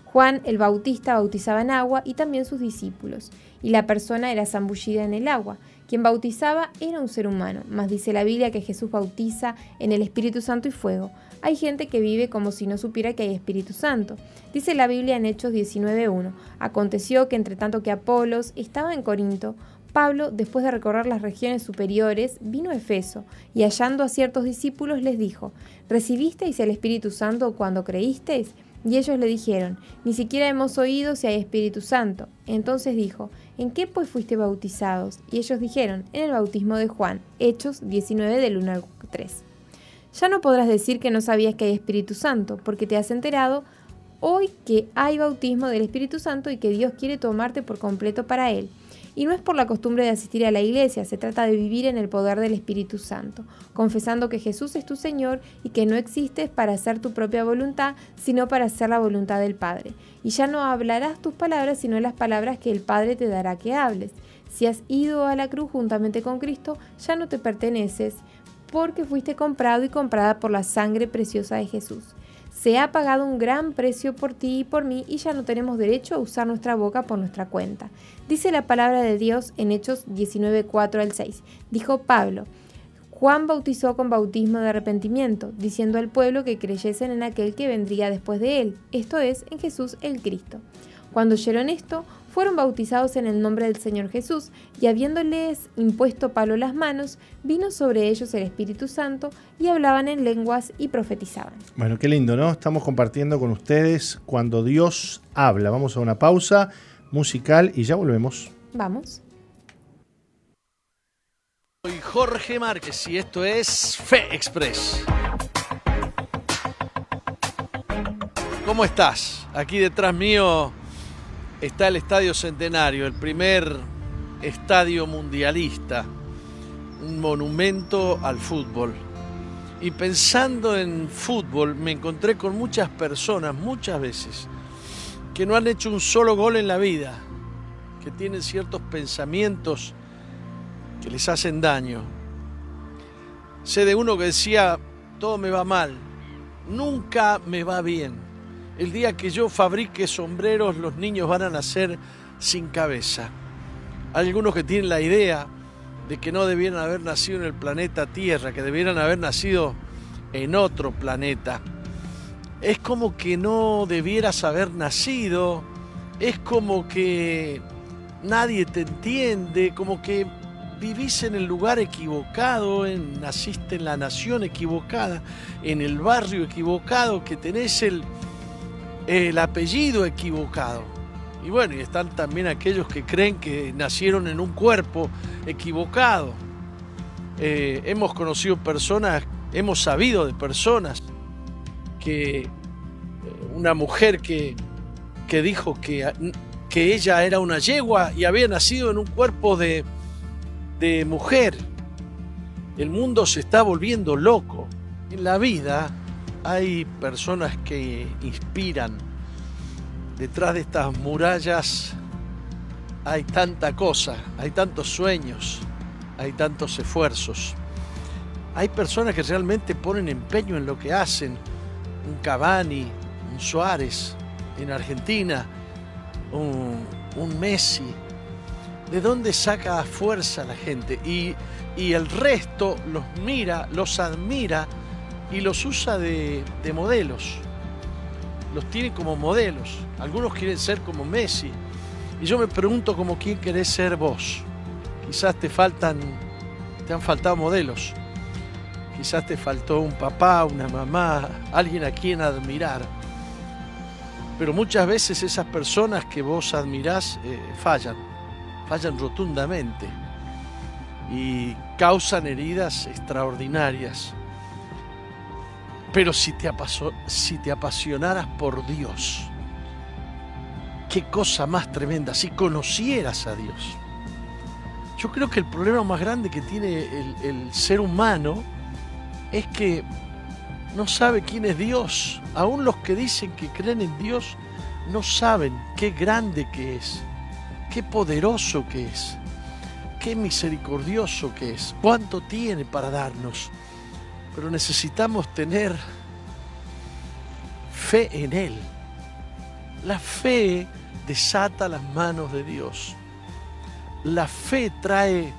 Juan el Bautista bautizaba en agua y también sus discípulos, y la persona era zambullida en el agua. Quien bautizaba era un ser humano, mas dice la Biblia que Jesús bautiza en el Espíritu Santo y fuego. Hay gente que vive como si no supiera que hay Espíritu Santo. Dice la Biblia en Hechos 19.1. Aconteció que entre tanto que Apolos estaba en Corinto, Pablo, después de recorrer las regiones superiores, vino a Efeso y hallando a ciertos discípulos les dijo, ¿recibisteis el Espíritu Santo cuando creísteis? Y ellos le dijeron, ni siquiera hemos oído si hay Espíritu Santo. Entonces dijo, ¿en qué pues fuiste bautizados? Y ellos dijeron, en el bautismo de Juan, Hechos 19 del 1 al 3. Ya no podrás decir que no sabías que hay Espíritu Santo, porque te has enterado hoy que hay bautismo del Espíritu Santo y que Dios quiere tomarte por completo para Él. Y no es por la costumbre de asistir a la iglesia, se trata de vivir en el poder del Espíritu Santo, confesando que Jesús es tu Señor y que no existes para hacer tu propia voluntad, sino para hacer la voluntad del Padre. Y ya no hablarás tus palabras, sino las palabras que el Padre te dará que hables. Si has ido a la cruz juntamente con Cristo, ya no te perteneces, porque fuiste comprado y comprada por la sangre preciosa de Jesús. Se ha pagado un gran precio por ti y por mí y ya no tenemos derecho a usar nuestra boca por nuestra cuenta. Dice la palabra de Dios en Hechos 19:4 al 6. Dijo Pablo, Juan bautizó con bautismo de arrepentimiento, diciendo al pueblo que creyesen en aquel que vendría después de él, esto es, en Jesús el Cristo. Cuando oyeron esto, fueron bautizados en el nombre del Señor Jesús, y habiéndoles impuesto Pablo las manos, vino sobre ellos el Espíritu Santo, y hablaban en lenguas y profetizaban. Bueno, qué lindo, ¿no? Estamos compartiendo con ustedes cuando Dios habla. Vamos a una pausa musical y ya volvemos. Vamos. Soy Jorge Márquez y esto es Fe Express. ¿Cómo estás? Aquí detrás mío está el Estadio Centenario, el primer estadio mundialista, un monumento al fútbol. Y pensando en fútbol me encontré con muchas personas, muchas veces, que no han hecho un solo gol en la vida, que tienen ciertos pensamientos que les hacen daño. Sé de uno que decía, todo me va mal, nunca me va bien. El día que yo fabrique sombreros, los niños van a nacer sin cabeza. Hay algunos que tienen la idea de que no debieran haber nacido en el planeta Tierra, que debieran haber nacido en otro planeta. Es como que no debieras haber nacido, es como que nadie te entiende, como que vivís en el lugar equivocado, en, naciste en la nación equivocada, en el barrio equivocado, que tenés el, el apellido equivocado. Y bueno, y están también aquellos que creen que nacieron en un cuerpo equivocado. Eh, hemos conocido personas, hemos sabido de personas que eh, una mujer que, que dijo que, que ella era una yegua y había nacido en un cuerpo de, de mujer. El mundo se está volviendo loco. En la vida hay personas que inspiran. Detrás de estas murallas hay tanta cosa, hay tantos sueños, hay tantos esfuerzos. Hay personas que realmente ponen empeño en lo que hacen. Un Cavani, un Suárez en Argentina, un, un Messi. ¿De dónde saca fuerza la gente? Y, y el resto los mira, los admira y los usa de, de, modelos. Los tiene como modelos. Algunos quieren ser como Messi. Y yo me pregunto como quién querés ser vos. Quizás te faltan, te han faltado modelos. Quizás te faltó un papá, una mamá, alguien a quien admirar. Pero muchas veces esas personas que vos admirás eh, fallan, fallan rotundamente y causan heridas extraordinarias. Pero si te, si te apasionaras por Dios, qué cosa más tremenda, si conocieras a Dios. Yo creo que el problema más grande que tiene el, ser humano es que no sabe quién es Dios. Aún los que dicen que creen en Dios no saben qué grande que es, qué poderoso que es, qué misericordioso que es, cuánto tiene para darnos. Pero necesitamos tener fe en Él. La fe desata las manos de Dios. La fe trae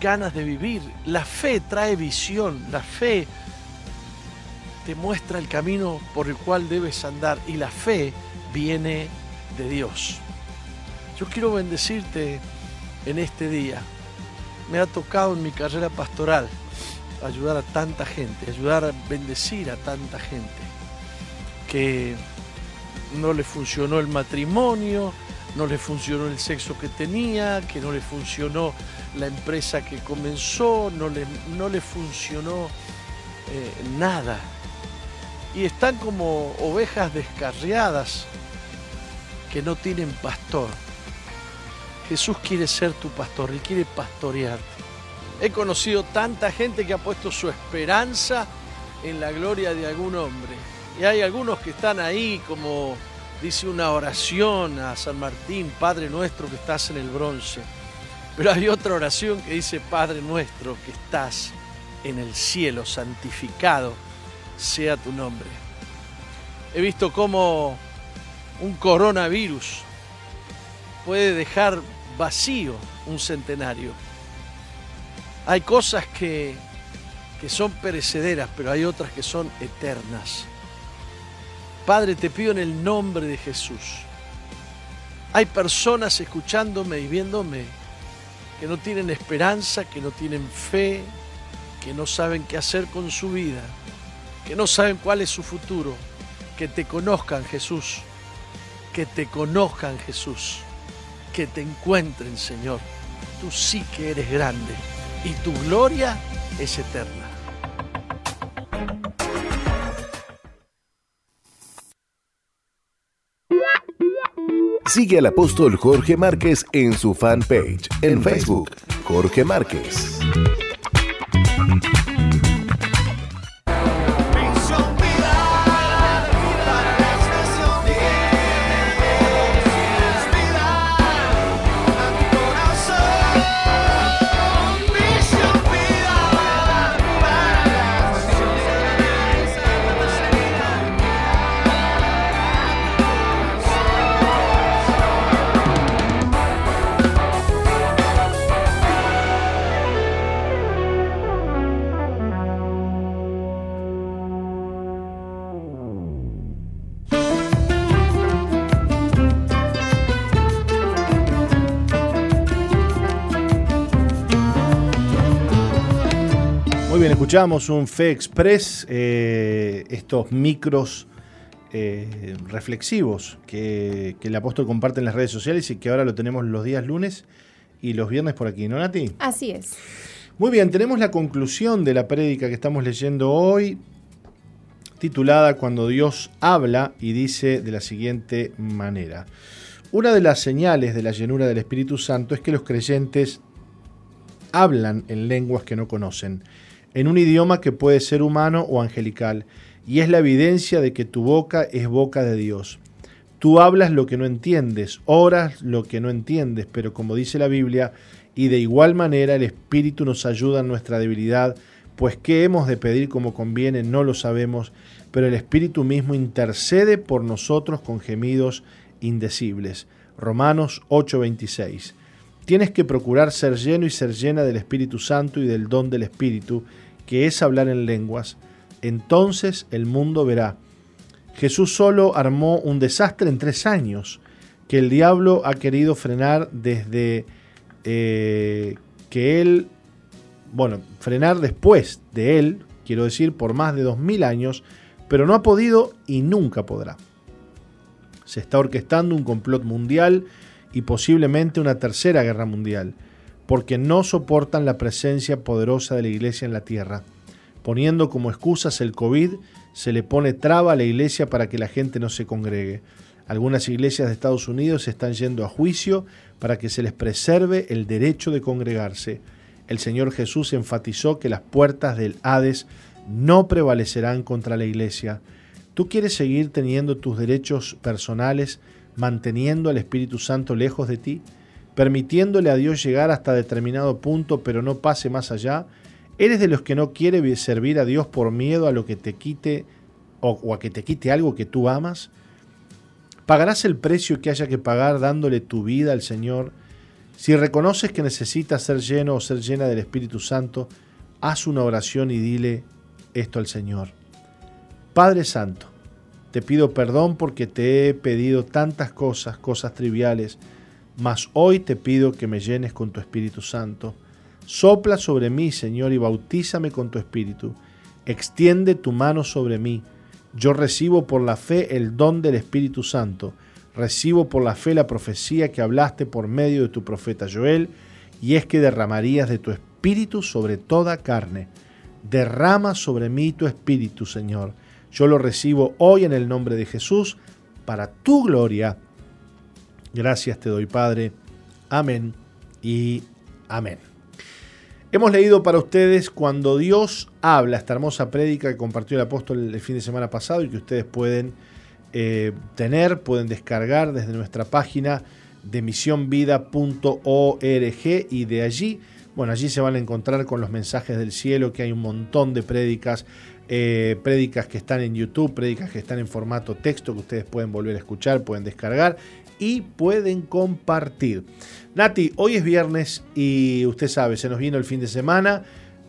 ganas de vivir. La fe trae visión. La fe te muestra el camino por el cual debes andar. Y la fe viene de Dios. Yo quiero bendecirte en este día. Me ha tocado en mi carrera pastoral ayudar a tanta gente, ayudar a bendecir a tanta gente que no le funcionó el matrimonio, no le funcionó el sexo que tenía, que no le funcionó la empresa que comenzó, no le, no funcionó eh, nada. Y están como ovejas descarriadas que no tienen pastor. Jesús quiere ser tu pastor y quiere pastorearte. He conocido tanta gente que ha puesto su esperanza en la gloria de algún hombre. Y hay algunos que están ahí como dice una oración a San Martín, Padre nuestro que estás en el bronce. Pero hay otra oración que dice, Padre nuestro que estás en el cielo, santificado sea tu nombre. He visto cómo un coronavirus puede dejar vacío un centenario. Hay cosas que, que son perecederas, pero hay otras que son eternas. Padre, te pido en el nombre de Jesús. Hay personas escuchándome y viéndome que no tienen esperanza, que no tienen fe, que no saben qué hacer con su vida, que no saben cuál es su futuro. Que te conozcan, Jesús. Que te conozcan, Jesús que te encuentren, Señor. Tú sí que eres grande y tu gloria es eterna. Sigue al apóstol Jorge Márquez en su fanpage en Facebook, Jorge Márquez. Escuchamos un Fe Express, eh, estos micros eh, reflexivos que, el apóstol comparte en las redes sociales y que ahora lo tenemos los días lunes y los viernes por aquí, ¿no, Nati? Así es. Muy bien, tenemos la conclusión de la prédica que estamos leyendo hoy, titulada Cuando Dios habla y dice de la siguiente manera. Una de las señales de la llenura del Espíritu Santo es que los creyentes hablan en lenguas que no conocen en un idioma que puede ser humano o angelical, y es la evidencia de que tu boca es boca de Dios. Tú hablas lo que no entiendes, oras lo que no entiendes, pero como dice la Biblia, y de igual manera el Espíritu nos ayuda en nuestra debilidad, pues qué hemos de pedir como conviene no lo sabemos, pero el Espíritu mismo intercede por nosotros con gemidos indecibles. Romanos 8:26. Tienes que procurar ser lleno y ser llena del Espíritu Santo y del don del Espíritu, que es hablar en lenguas. Entonces el mundo verá. Jesús solo armó un desastre en tres años que el diablo ha querido frenar desde eh, que él, bueno, frenar después de él, quiero decir, por más de dos mil años, pero no ha podido y nunca podrá. Se está orquestando un complot mundial y posiblemente una tercera guerra mundial, porque no soportan la presencia poderosa de la iglesia en la tierra. Poniendo como excusas el COVID, se le pone traba a la iglesia para que la gente no se congregue. Algunas iglesias de Estados Unidos están yendo a juicio para que se les preserve el derecho de congregarse. El Señor Jesús enfatizó que las puertas del Hades no prevalecerán contra la iglesia. ¿Tú quieres seguir teniendo tus derechos personales, manteniendo al Espíritu Santo lejos de ti, permitiéndole a Dios llegar hasta determinado punto pero no pase más allá? ¿Eres de los que no quiere servir a Dios por miedo a lo que te quite o, a que te quite algo que tú amas? ¿Pagarás el precio que haya que pagar dándole tu vida al Señor? Si reconoces que necesitas ser lleno o ser llena del Espíritu Santo, haz una oración y dile esto al Señor. Padre Santo, te pido perdón porque te he pedido tantas cosas, cosas triviales, mas hoy te pido que me llenes con tu Espíritu Santo Sopla sobre mí, Señor, y bautízame con tu Espíritu. Extiende tu mano sobre mí. Yo recibo por la fe el don del Espíritu Santo. Recibo por la fe la profecía que hablaste por medio de tu profeta Joel, y es que derramarías de tu Espíritu sobre toda carne. Derrama sobre mí tu Espíritu, Señor. Yo lo recibo hoy en el nombre de Jesús, para tu gloria. Gracias te doy, Padre. Amén y amén. Hemos leído para ustedes cuando Dios habla, esta hermosa prédica que compartió el apóstol el fin de semana pasado y que ustedes pueden eh, tener, pueden descargar desde nuestra página de misionvida.org y de allí, bueno, allí se van a encontrar con los mensajes del cielo, que hay un montón de prédicas, eh, prédicas que están en YouTube, prédicas que están en formato texto que ustedes pueden volver a escuchar, pueden descargar y pueden compartir. Nati, hoy es viernes y usted sabe, se nos vino el fin de semana.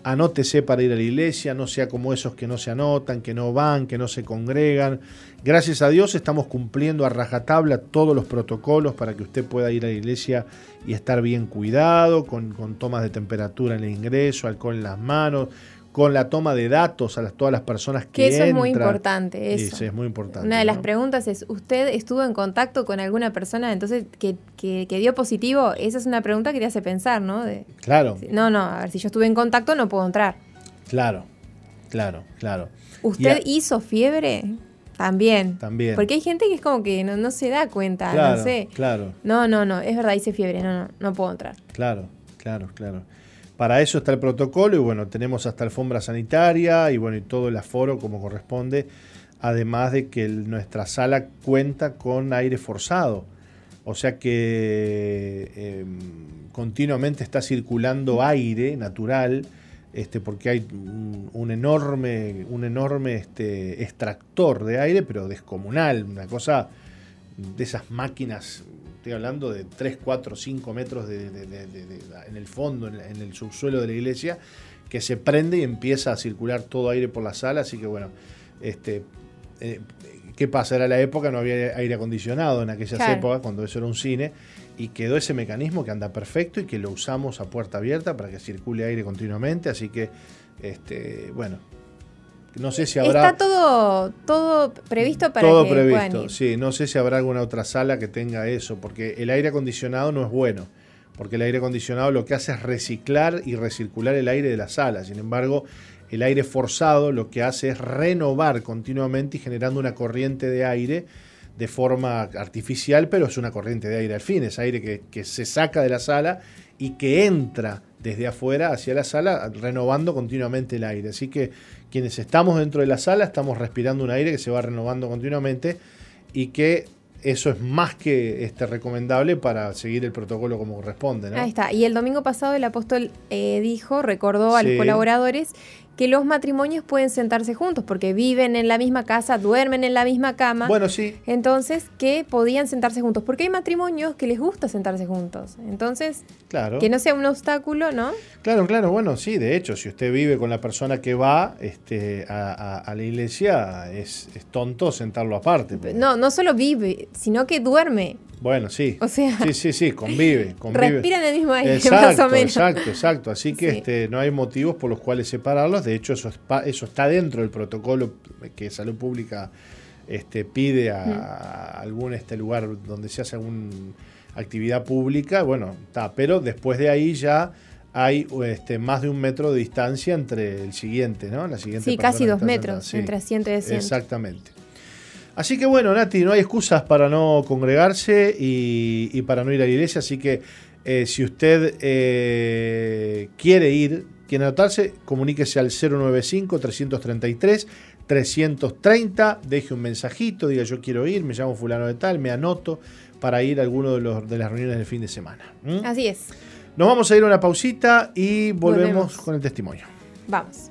Anótese para ir a la iglesia, no sea como esos que no se anotan, que no van, que no se congregan. Gracias a Dios estamos cumpliendo a rajatabla todos los protocolos para que usted pueda ir a la iglesia y estar bien cuidado, con, con tomas de temperatura en el ingreso, alcohol en las manos, con la toma de datos a las, todas las personas que, que eso es muy importante eso. Es muy importante una de las preguntas es usted estuvo en contacto con alguna persona entonces que, que, dio positivo esa es una pregunta que te hace pensar no claro no no a ver si yo estuve en contacto no puedo entrar claro claro claro usted hizo fiebre también. También. Porque hay gente que es como que no, se da cuenta, claro, no sé. Claro. No, no, no, es verdad, hice fiebre, no, no, no puedo entrar. Claro, claro, claro. Para eso está el protocolo y bueno, tenemos hasta alfombra sanitaria y bueno, y todo el aforo como corresponde, además de que nuestra sala cuenta con aire forzado. O sea que em, continuamente está circulando aire natural, este, porque hay un, enorme, un enorme este, extractor de aire, pero descomunal, una cosa de esas máquinas estoy hablando de 3, 4, 5 metros en el fondo, en, el subsuelo de la iglesia, que se prende y empieza a circular todo aire por la sala, así que bueno, este, eh, ¿qué pasa? Era la época, no había aire acondicionado en aquellas épocas, cuando eso era un cine, y quedó ese mecanismo que anda perfecto y que lo usamos a puerta abierta para que circule aire continuamente, así que, este, bueno, no sé si habrá. Está todo, todo previsto para todo que previsto, sí. No sé si habrá alguna otra sala que tenga eso, porque el aire acondicionado no es bueno. Porque el aire acondicionado lo que hace es reciclar y recircular el aire de la sala. Sin embargo, el aire forzado lo que hace es renovar continuamente y generando una corriente de aire de forma artificial, pero es una corriente de aire al fin, es aire que, que se saca de la sala y que entra desde afuera hacia la sala, renovando continuamente el aire. Así que quienes estamos dentro de la sala estamos respirando un aire que se va renovando continuamente y que eso es más que este, recomendable para seguir el protocolo como corresponde. Ahí está. Y el domingo pasado el apóstol eh, dijo, recordó a los colaboradores que los matrimonios pueden sentarse juntos porque viven en la misma casa, duermen en la misma cama. Bueno, sí. Entonces, que podían sentarse juntos. Porque hay matrimonios que les gusta sentarse juntos. Entonces, claro. que no sea un obstáculo, ¿no? Claro, claro. Bueno, sí, de hecho, si usted vive con la persona que va este, a, la iglesia, es, es, tonto sentarlo aparte. No, no solo vive, sino que duerme. Bueno, sí. O sea, sí, sí, sí, convive. convive. Respiran el mismo aire, exacto, más o menos. Exacto, exacto. Así que este, no hay motivos por los cuales separarlos. De hecho, eso, eso está dentro del protocolo que Salud Pública este, pide a, algún este lugar donde se hace alguna actividad pública, bueno, está, pero después de ahí ya hay este, más de un metro de distancia entre el siguiente, ¿no? La siguiente sí, casi dos metros entre asiento y asiento. Exactamente. Así que bueno, Nati, no hay excusas para no congregarse y, y para no ir a la iglesia, así que eh, si usted eh, quiere ir, quiere anotarse, comuníquese al 095-333-330, deje un mensajito, diga yo quiero ir, me llamo fulano de tal, me anoto para ir a alguno de, los, de las reuniones del fin de semana. ¿Mm? Así es. Nos vamos a ir a una pausita y volvemos, Volvemos. con el testimonio. Vamos.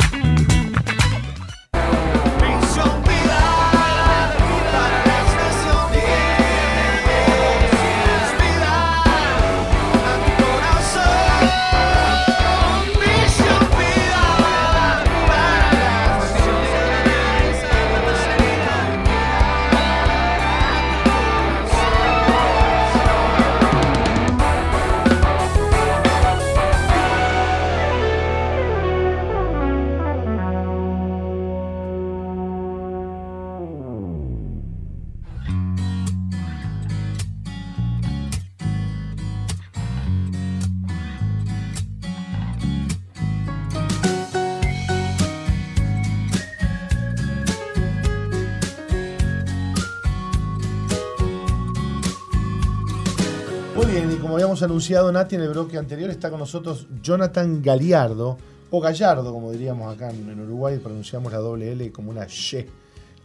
Anunciado, Nati, en el bloque anterior está con nosotros Jonathan Galiardo, o Gallardo, como diríamos acá en, Uruguay, pronunciamos la doble L como una Y,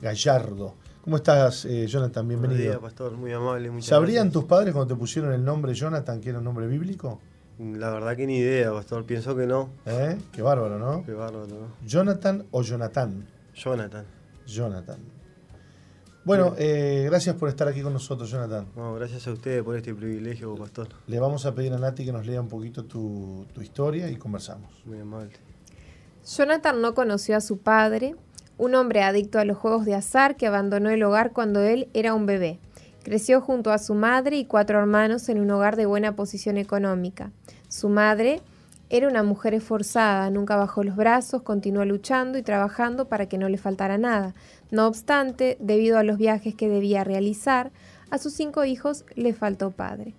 Gallardo. ¿Cómo estás, eh, Jonathan? Buenos días, Bienvenido. pastor, muy amable, muchas ¿Sabrían gracias. tus padres cuando te pusieron el nombre Jonathan que era un nombre bíblico? La verdad que ni idea, pastor, pienso que no. ¿Eh? Qué bárbaro, ¿no? Qué bárbaro, ¿no? Jonathan o Jonathan. Jonathan. Jonathan. Bueno, eh, gracias por estar aquí con nosotros, Jonathan. No, gracias a ustedes por este privilegio, pastor. Le vamos a pedir a Nati que nos lea un poquito tu, tu historia y conversamos. Muy amable. Jonathan no conoció a su padre, un hombre adicto a los juegos de azar que abandonó el hogar cuando él era un bebé. Creció junto a su madre y cuatro hermanos en un hogar de buena posición económica. Su madre era una mujer esforzada, nunca bajó los brazos, continuó luchando y trabajando para que no le faltara nada. No obstante, debido a los viajes que debía realizar, a sus cinco hijos le faltó padre.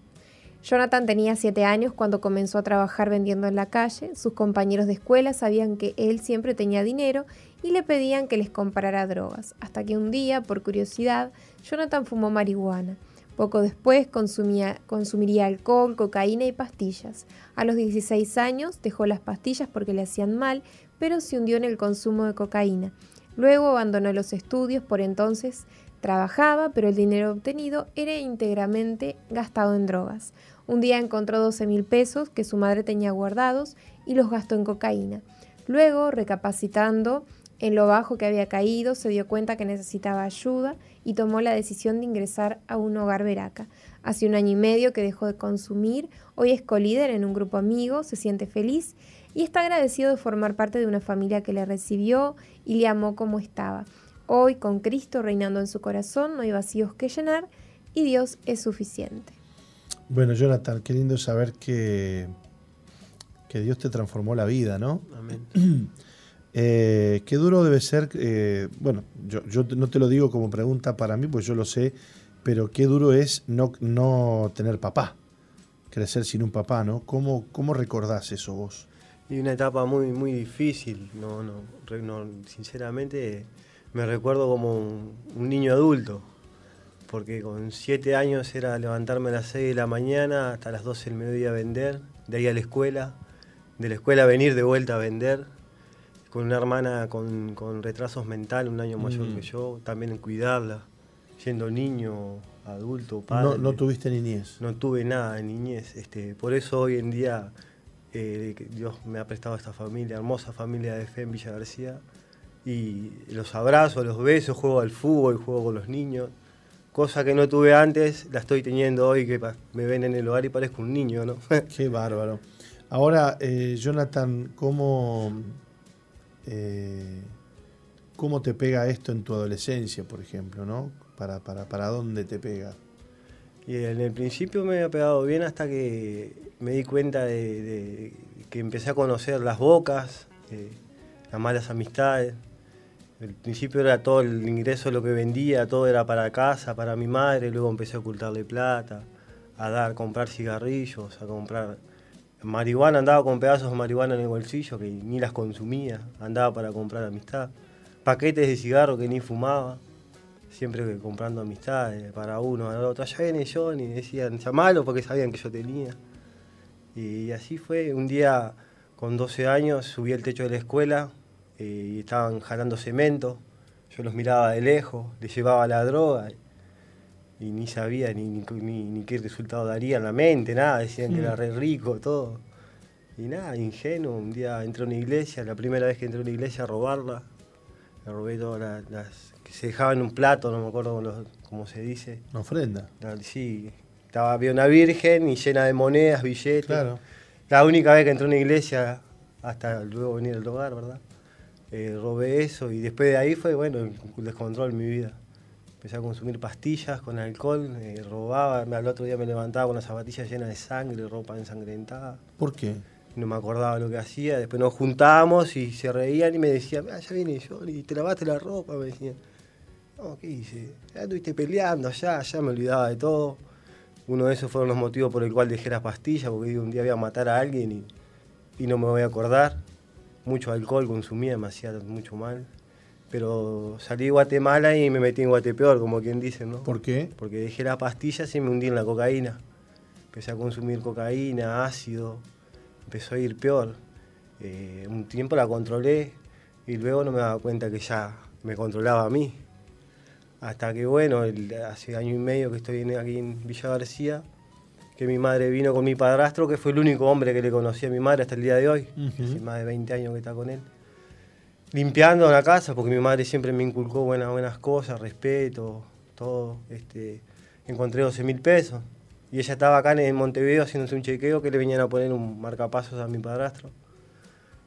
Jonathan tenía siete años cuando comenzó a trabajar vendiendo en la calle. Sus compañeros de escuela sabían que él siempre tenía dinero y le pedían que les comprara drogas, hasta que un día, por curiosidad, Jonathan fumó marihuana. Poco después consumía, consumiría alcohol, cocaína y pastillas. A los 16 años dejó las pastillas porque le hacían mal, pero se hundió en el consumo de cocaína. Luego abandonó los estudios, por entonces trabajaba, pero el dinero obtenido era íntegramente gastado en drogas. Un día encontró 12 mil pesos que su madre tenía guardados y los gastó en cocaína. Luego, recapacitando en lo bajo que había caído, se dio cuenta que necesitaba ayuda y tomó la decisión de ingresar a un hogar veraca. Hace un año y medio que dejó de consumir, hoy es colíder en un grupo amigo, se siente feliz y está agradecido de formar parte de una familia que le recibió y le amó como estaba. Hoy, con Cristo reinando en su corazón, no hay vacíos que llenar y Dios es suficiente. Bueno, Jonathan, qué lindo saber que, que Dios te transformó la vida, ¿no? Amén. Eh, qué duro debe ser, eh, bueno, yo, no te lo digo como pregunta para mí, pues yo lo sé, pero qué duro es no, tener papá, crecer sin un papá, ¿no? ¿Cómo, cómo recordás eso vos? Y una etapa muy, muy difícil, no, no, sinceramente me recuerdo como un, un niño adulto, porque con siete años era levantarme a las 6 de la mañana hasta las 12 del mediodía a vender, de ahí a la escuela, de la escuela venir de vuelta a vender, con una hermana con, con retrasos mentales, un año mayor Mm. que yo, también en cuidarla, siendo niño, adulto, padre. No, no tuviste niñez. No tuve nada de niñez. Este, por eso hoy en día eh, Dios me ha prestado esta familia, hermosa familia de fe en Villa García. Y los abrazo, los besos, juego al fútbol, juego con los niños. Cosa que no tuve antes, la estoy teniendo hoy, que me ven en el hogar y parezco un niño, ¿no? Qué bárbaro. Ahora, eh, Jonathan, ¿cómo, eh, ¿cómo te pega esto en tu adolescencia, por ejemplo, ¿no? Para, para, para dónde te pega. Y en el principio me había pegado bien hasta que me di cuenta de, que empecé a conocer las bocas, eh, las malas amistades. Al principio era todo el ingreso, lo que vendía, todo era para casa, para mi madre, luego empecé a ocultarle plata, a dar, comprar cigarrillos, a comprar marihuana, andaba con pedazos de marihuana en el bolsillo que ni las consumía, andaba para comprar amistad, paquetes de cigarro que ni fumaba, siempre comprando amistades para uno, para el otro. Allá viene John y decían, llamalo porque sabían que yo tenía. Y así fue, un día con 12 años subí al techo de la escuela eh, y estaban jalando cemento, yo los miraba de lejos, les llevaba la droga y ni sabía ni, ni, ni, qué resultado daría en la mente, nada, decían que era re rico, todo. Y nada, ingenuo, un día entré a una iglesia, la primera vez que entré a una iglesia a robarla, robé todas las, las que se dejaban en un plato, no me acuerdo cómo, se dice. Una ofrenda. La- Sí, estaba, había una virgen y llena de monedas, billetes. Claro. La única vez que entré a una iglesia, hasta luego venir al hogar, ¿verdad? Eh, robé eso y después de ahí fue, bueno, el descontrol en mi vida. Empecé a consumir pastillas con alcohol, eh, robaba, al otro día me levantaba con las zapatillas llenas de sangre, ropa ensangrentada. ¿Por qué? No me acordaba lo que hacía, después nos juntábamos y se reían y me decían, ah, ya viene Johnny, te lavaste la ropa, me decían. No, ¿qué hice? Ya estuviste peleando allá, ya me olvidaba de todo. Uno de esos fueron los motivos por el cual dejé las pastillas, porque un día voy a matar a alguien y, y no me voy a acordar. Mucho alcohol consumía, me hacía mucho mal. Pero salí de Guatemala y me metí en Guatepeor, como quien dice, ¿no? ¿Por qué? Porque dejé las pastillas y me hundí en la cocaína. Empecé a consumir cocaína, ácido, empezó a ir peor. Eh, un tiempo la controlé y luego no me daba cuenta que ya me controlaba a mí. Hasta que, bueno, el- hace año y medio que estoy en- aquí en Villa García, que mi madre vino con mi padrastro, que fue el único hombre que le conocía a mi madre hasta el día de hoy. Hace más de 20 años que está con él. Limpiando la casa, porque mi madre siempre me inculcó buenas, buenas cosas, respeto, todo. Este, encontré 12 mil pesos. Y ella estaba acá en Montevideo haciéndose un chequeo que le venían a poner un marcapasos a mi padrastro.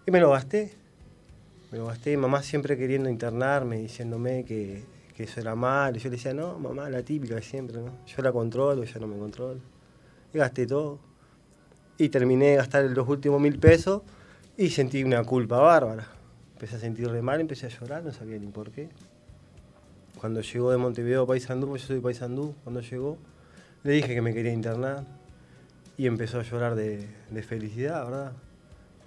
Y me lo gasté. Me lo gasté. Mamá siempre queriendo internarme, diciéndome que, que eso era mal. Y yo le decía, no, mamá, la típica de siempre, ¿no? Yo la controlo, ella no me controla. Y gasté todo. Y terminé de gastar los últimos mil pesos y sentí una culpa bárbara. Empecé a sentirme mal, empecé a llorar, no sabía ni por qué. Cuando llegó de Montevideo a Paysandú, pues yo soy de Paysandú, cuando llegó, le dije que me quería internar y empezó a llorar de, de felicidad, ¿verdad?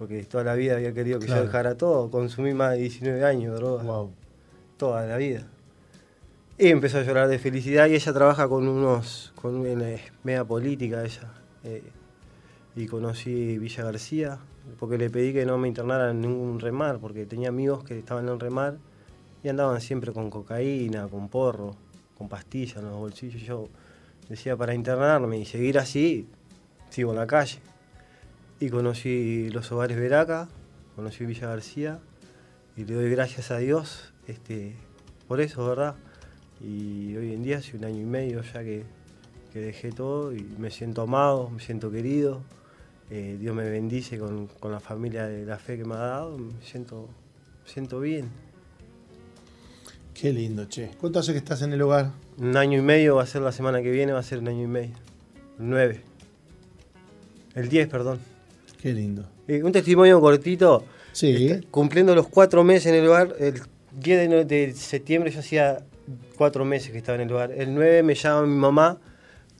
Porque toda la vida había querido que Claro. yo dejara todo, consumí más de 19 años de droga, Wow. toda la vida. Y empezó a llorar de felicidad y ella trabaja con unos, con una es media política ella. eh, y conocí Villa García, porque le pedí que no me internara en ningún remar, porque tenía amigos que estaban en remar y andaban siempre con cocaína, con porro, con pastillas en los bolsillos. Yo decía, para internarme y seguir así, sigo en la calle. Y conocí los hogares Veraca, conocí Villa García, y le doy gracias a Dios este, por eso, ¿verdad? Y hoy en día hace un año y medio ya que, que dejé todo y me siento amado, me siento querido. Eh, Dios me bendice con, con la familia de la fe que me ha dado, me siento, me siento bien. Qué lindo, che. ¿Cuánto hace que estás en el hogar? Un año y medio va a ser la semana que viene, va a ser un año y medio. El 9. El 10, perdón. Qué lindo. Eh, un testimonio cortito. Sí. Está- cumpliendo los cuatro meses en el hogar, el 10 de, de septiembre yo hacía cuatro meses que estaba en el hogar. El 9 me llama mi mamá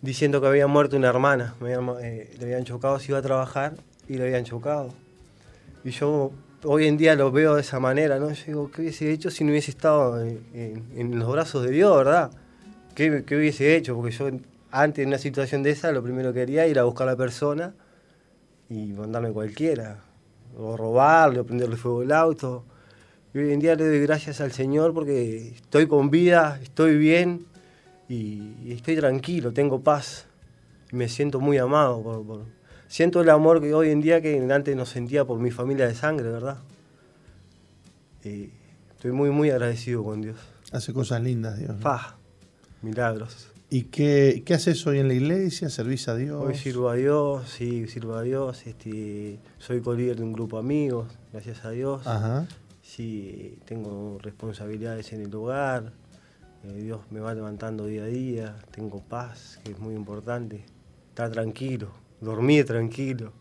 diciendo que había muerto una hermana. Me habían, eh, le habían chocado, se iba a trabajar y le habían chocado. Y yo hoy en día lo veo de esa manera, ¿no? Yo digo, ¿qué hubiese hecho si no hubiese estado en, en- en los brazos de Dios, verdad? ¿Qué, qué hubiese hecho? Porque yo antes de una situación de esa, lo primero que quería era ir a buscar a la persona y mandarme cualquiera. O robarle, o prenderle fuego al auto. Y hoy en día le doy gracias al Señor porque estoy con vida, estoy bien y, y estoy tranquilo, tengo paz. Me siento muy amado. Por, por- siento el amor que hoy en día que antes no sentía por mi familia de sangre, ¿verdad? Y estoy muy, muy agradecido con Dios. Hace cosas lindas, Dios. ¿no? Paz, milagros. ¿Y qué, qué haces hoy en la iglesia? ¿Servís a Dios? Hoy sirvo a Dios, sí, sirvo a Dios. Este, soy colíder de un grupo de amigos, gracias a Dios. Ajá. sí tengo responsabilidades en el hogar, eh, Dios me va levantando día a día, tengo paz, que es muy importante, estar tranquilo, dormir tranquilo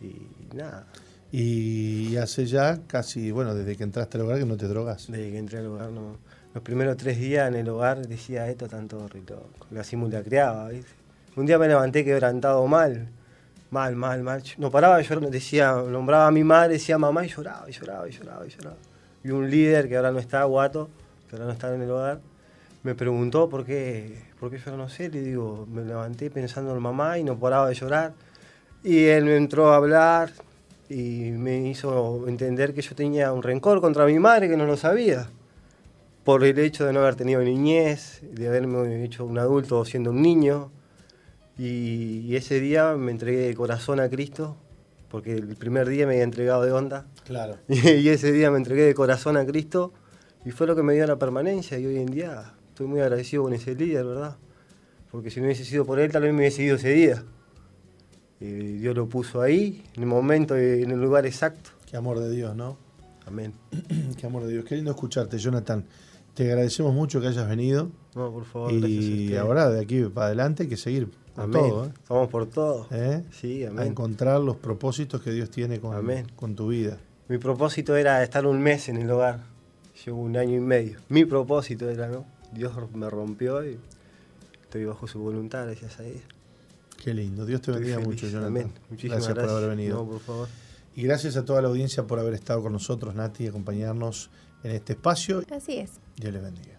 y nada. Y hace ya casi, bueno, desde que entraste al hogar que no te drogas. Desde que entré al hogar no. Los primeros tres días en el hogar decía esto tanto rito, la simulacreaba, ¿viste? Un día me levanté quebrantado mal, mal, mal, mal. No paraba de llorar, decía, nombraba a mi madre, decía mamá y lloraba, y lloraba, y lloraba, y lloraba. Y un líder que ahora no está, Guato, que ahora no está en el hogar, me preguntó por qué, por qué yo no sé, le digo, me levanté pensando en mamá y no paraba de llorar. Y él me entró a hablar y me hizo entender que yo tenía un rencor contra mi madre que no lo sabía. Por el hecho de no haber tenido niñez, de haberme hecho un adulto siendo un niño, y, ese día me entregué de corazón a Cristo, porque el primer día me había entregado de onda. Claro. Y, ese día me entregué de corazón a Cristo y fue lo que me dio la permanencia. Y hoy en día estoy muy agradecido con ese líder, ¿verdad? Porque si no hubiese sido por él, tal vez me hubiese ido ese día. Y Dios lo puso ahí, en el momento y en el lugar exacto. Qué amor de Dios, ¿no? Amén. Qué amor de Dios. Qué lindo escucharte, Jonathan. Te agradecemos mucho que hayas venido. No, por favor. Y ahora de aquí para adelante hay que seguir Amén. Vamos ¿eh? por todo. ¿Eh? Sí, amén. A encontrar los propósitos que Dios tiene con, con tu vida. Mi propósito era estar un mes en el hogar. Llevo un año y medio. Mi propósito era, ¿no? Dios me rompió y estoy bajo su voluntad, gracias a ella. Qué lindo. Dios te bendiga mucho, Jonathan. Amén. Muchísimas gracias, gracias, por haber venido. No, por favor. Y gracias a toda la audiencia por haber estado con nosotros, Nati, y acompañarnos en este espacio. Así es. Dios les bendiga.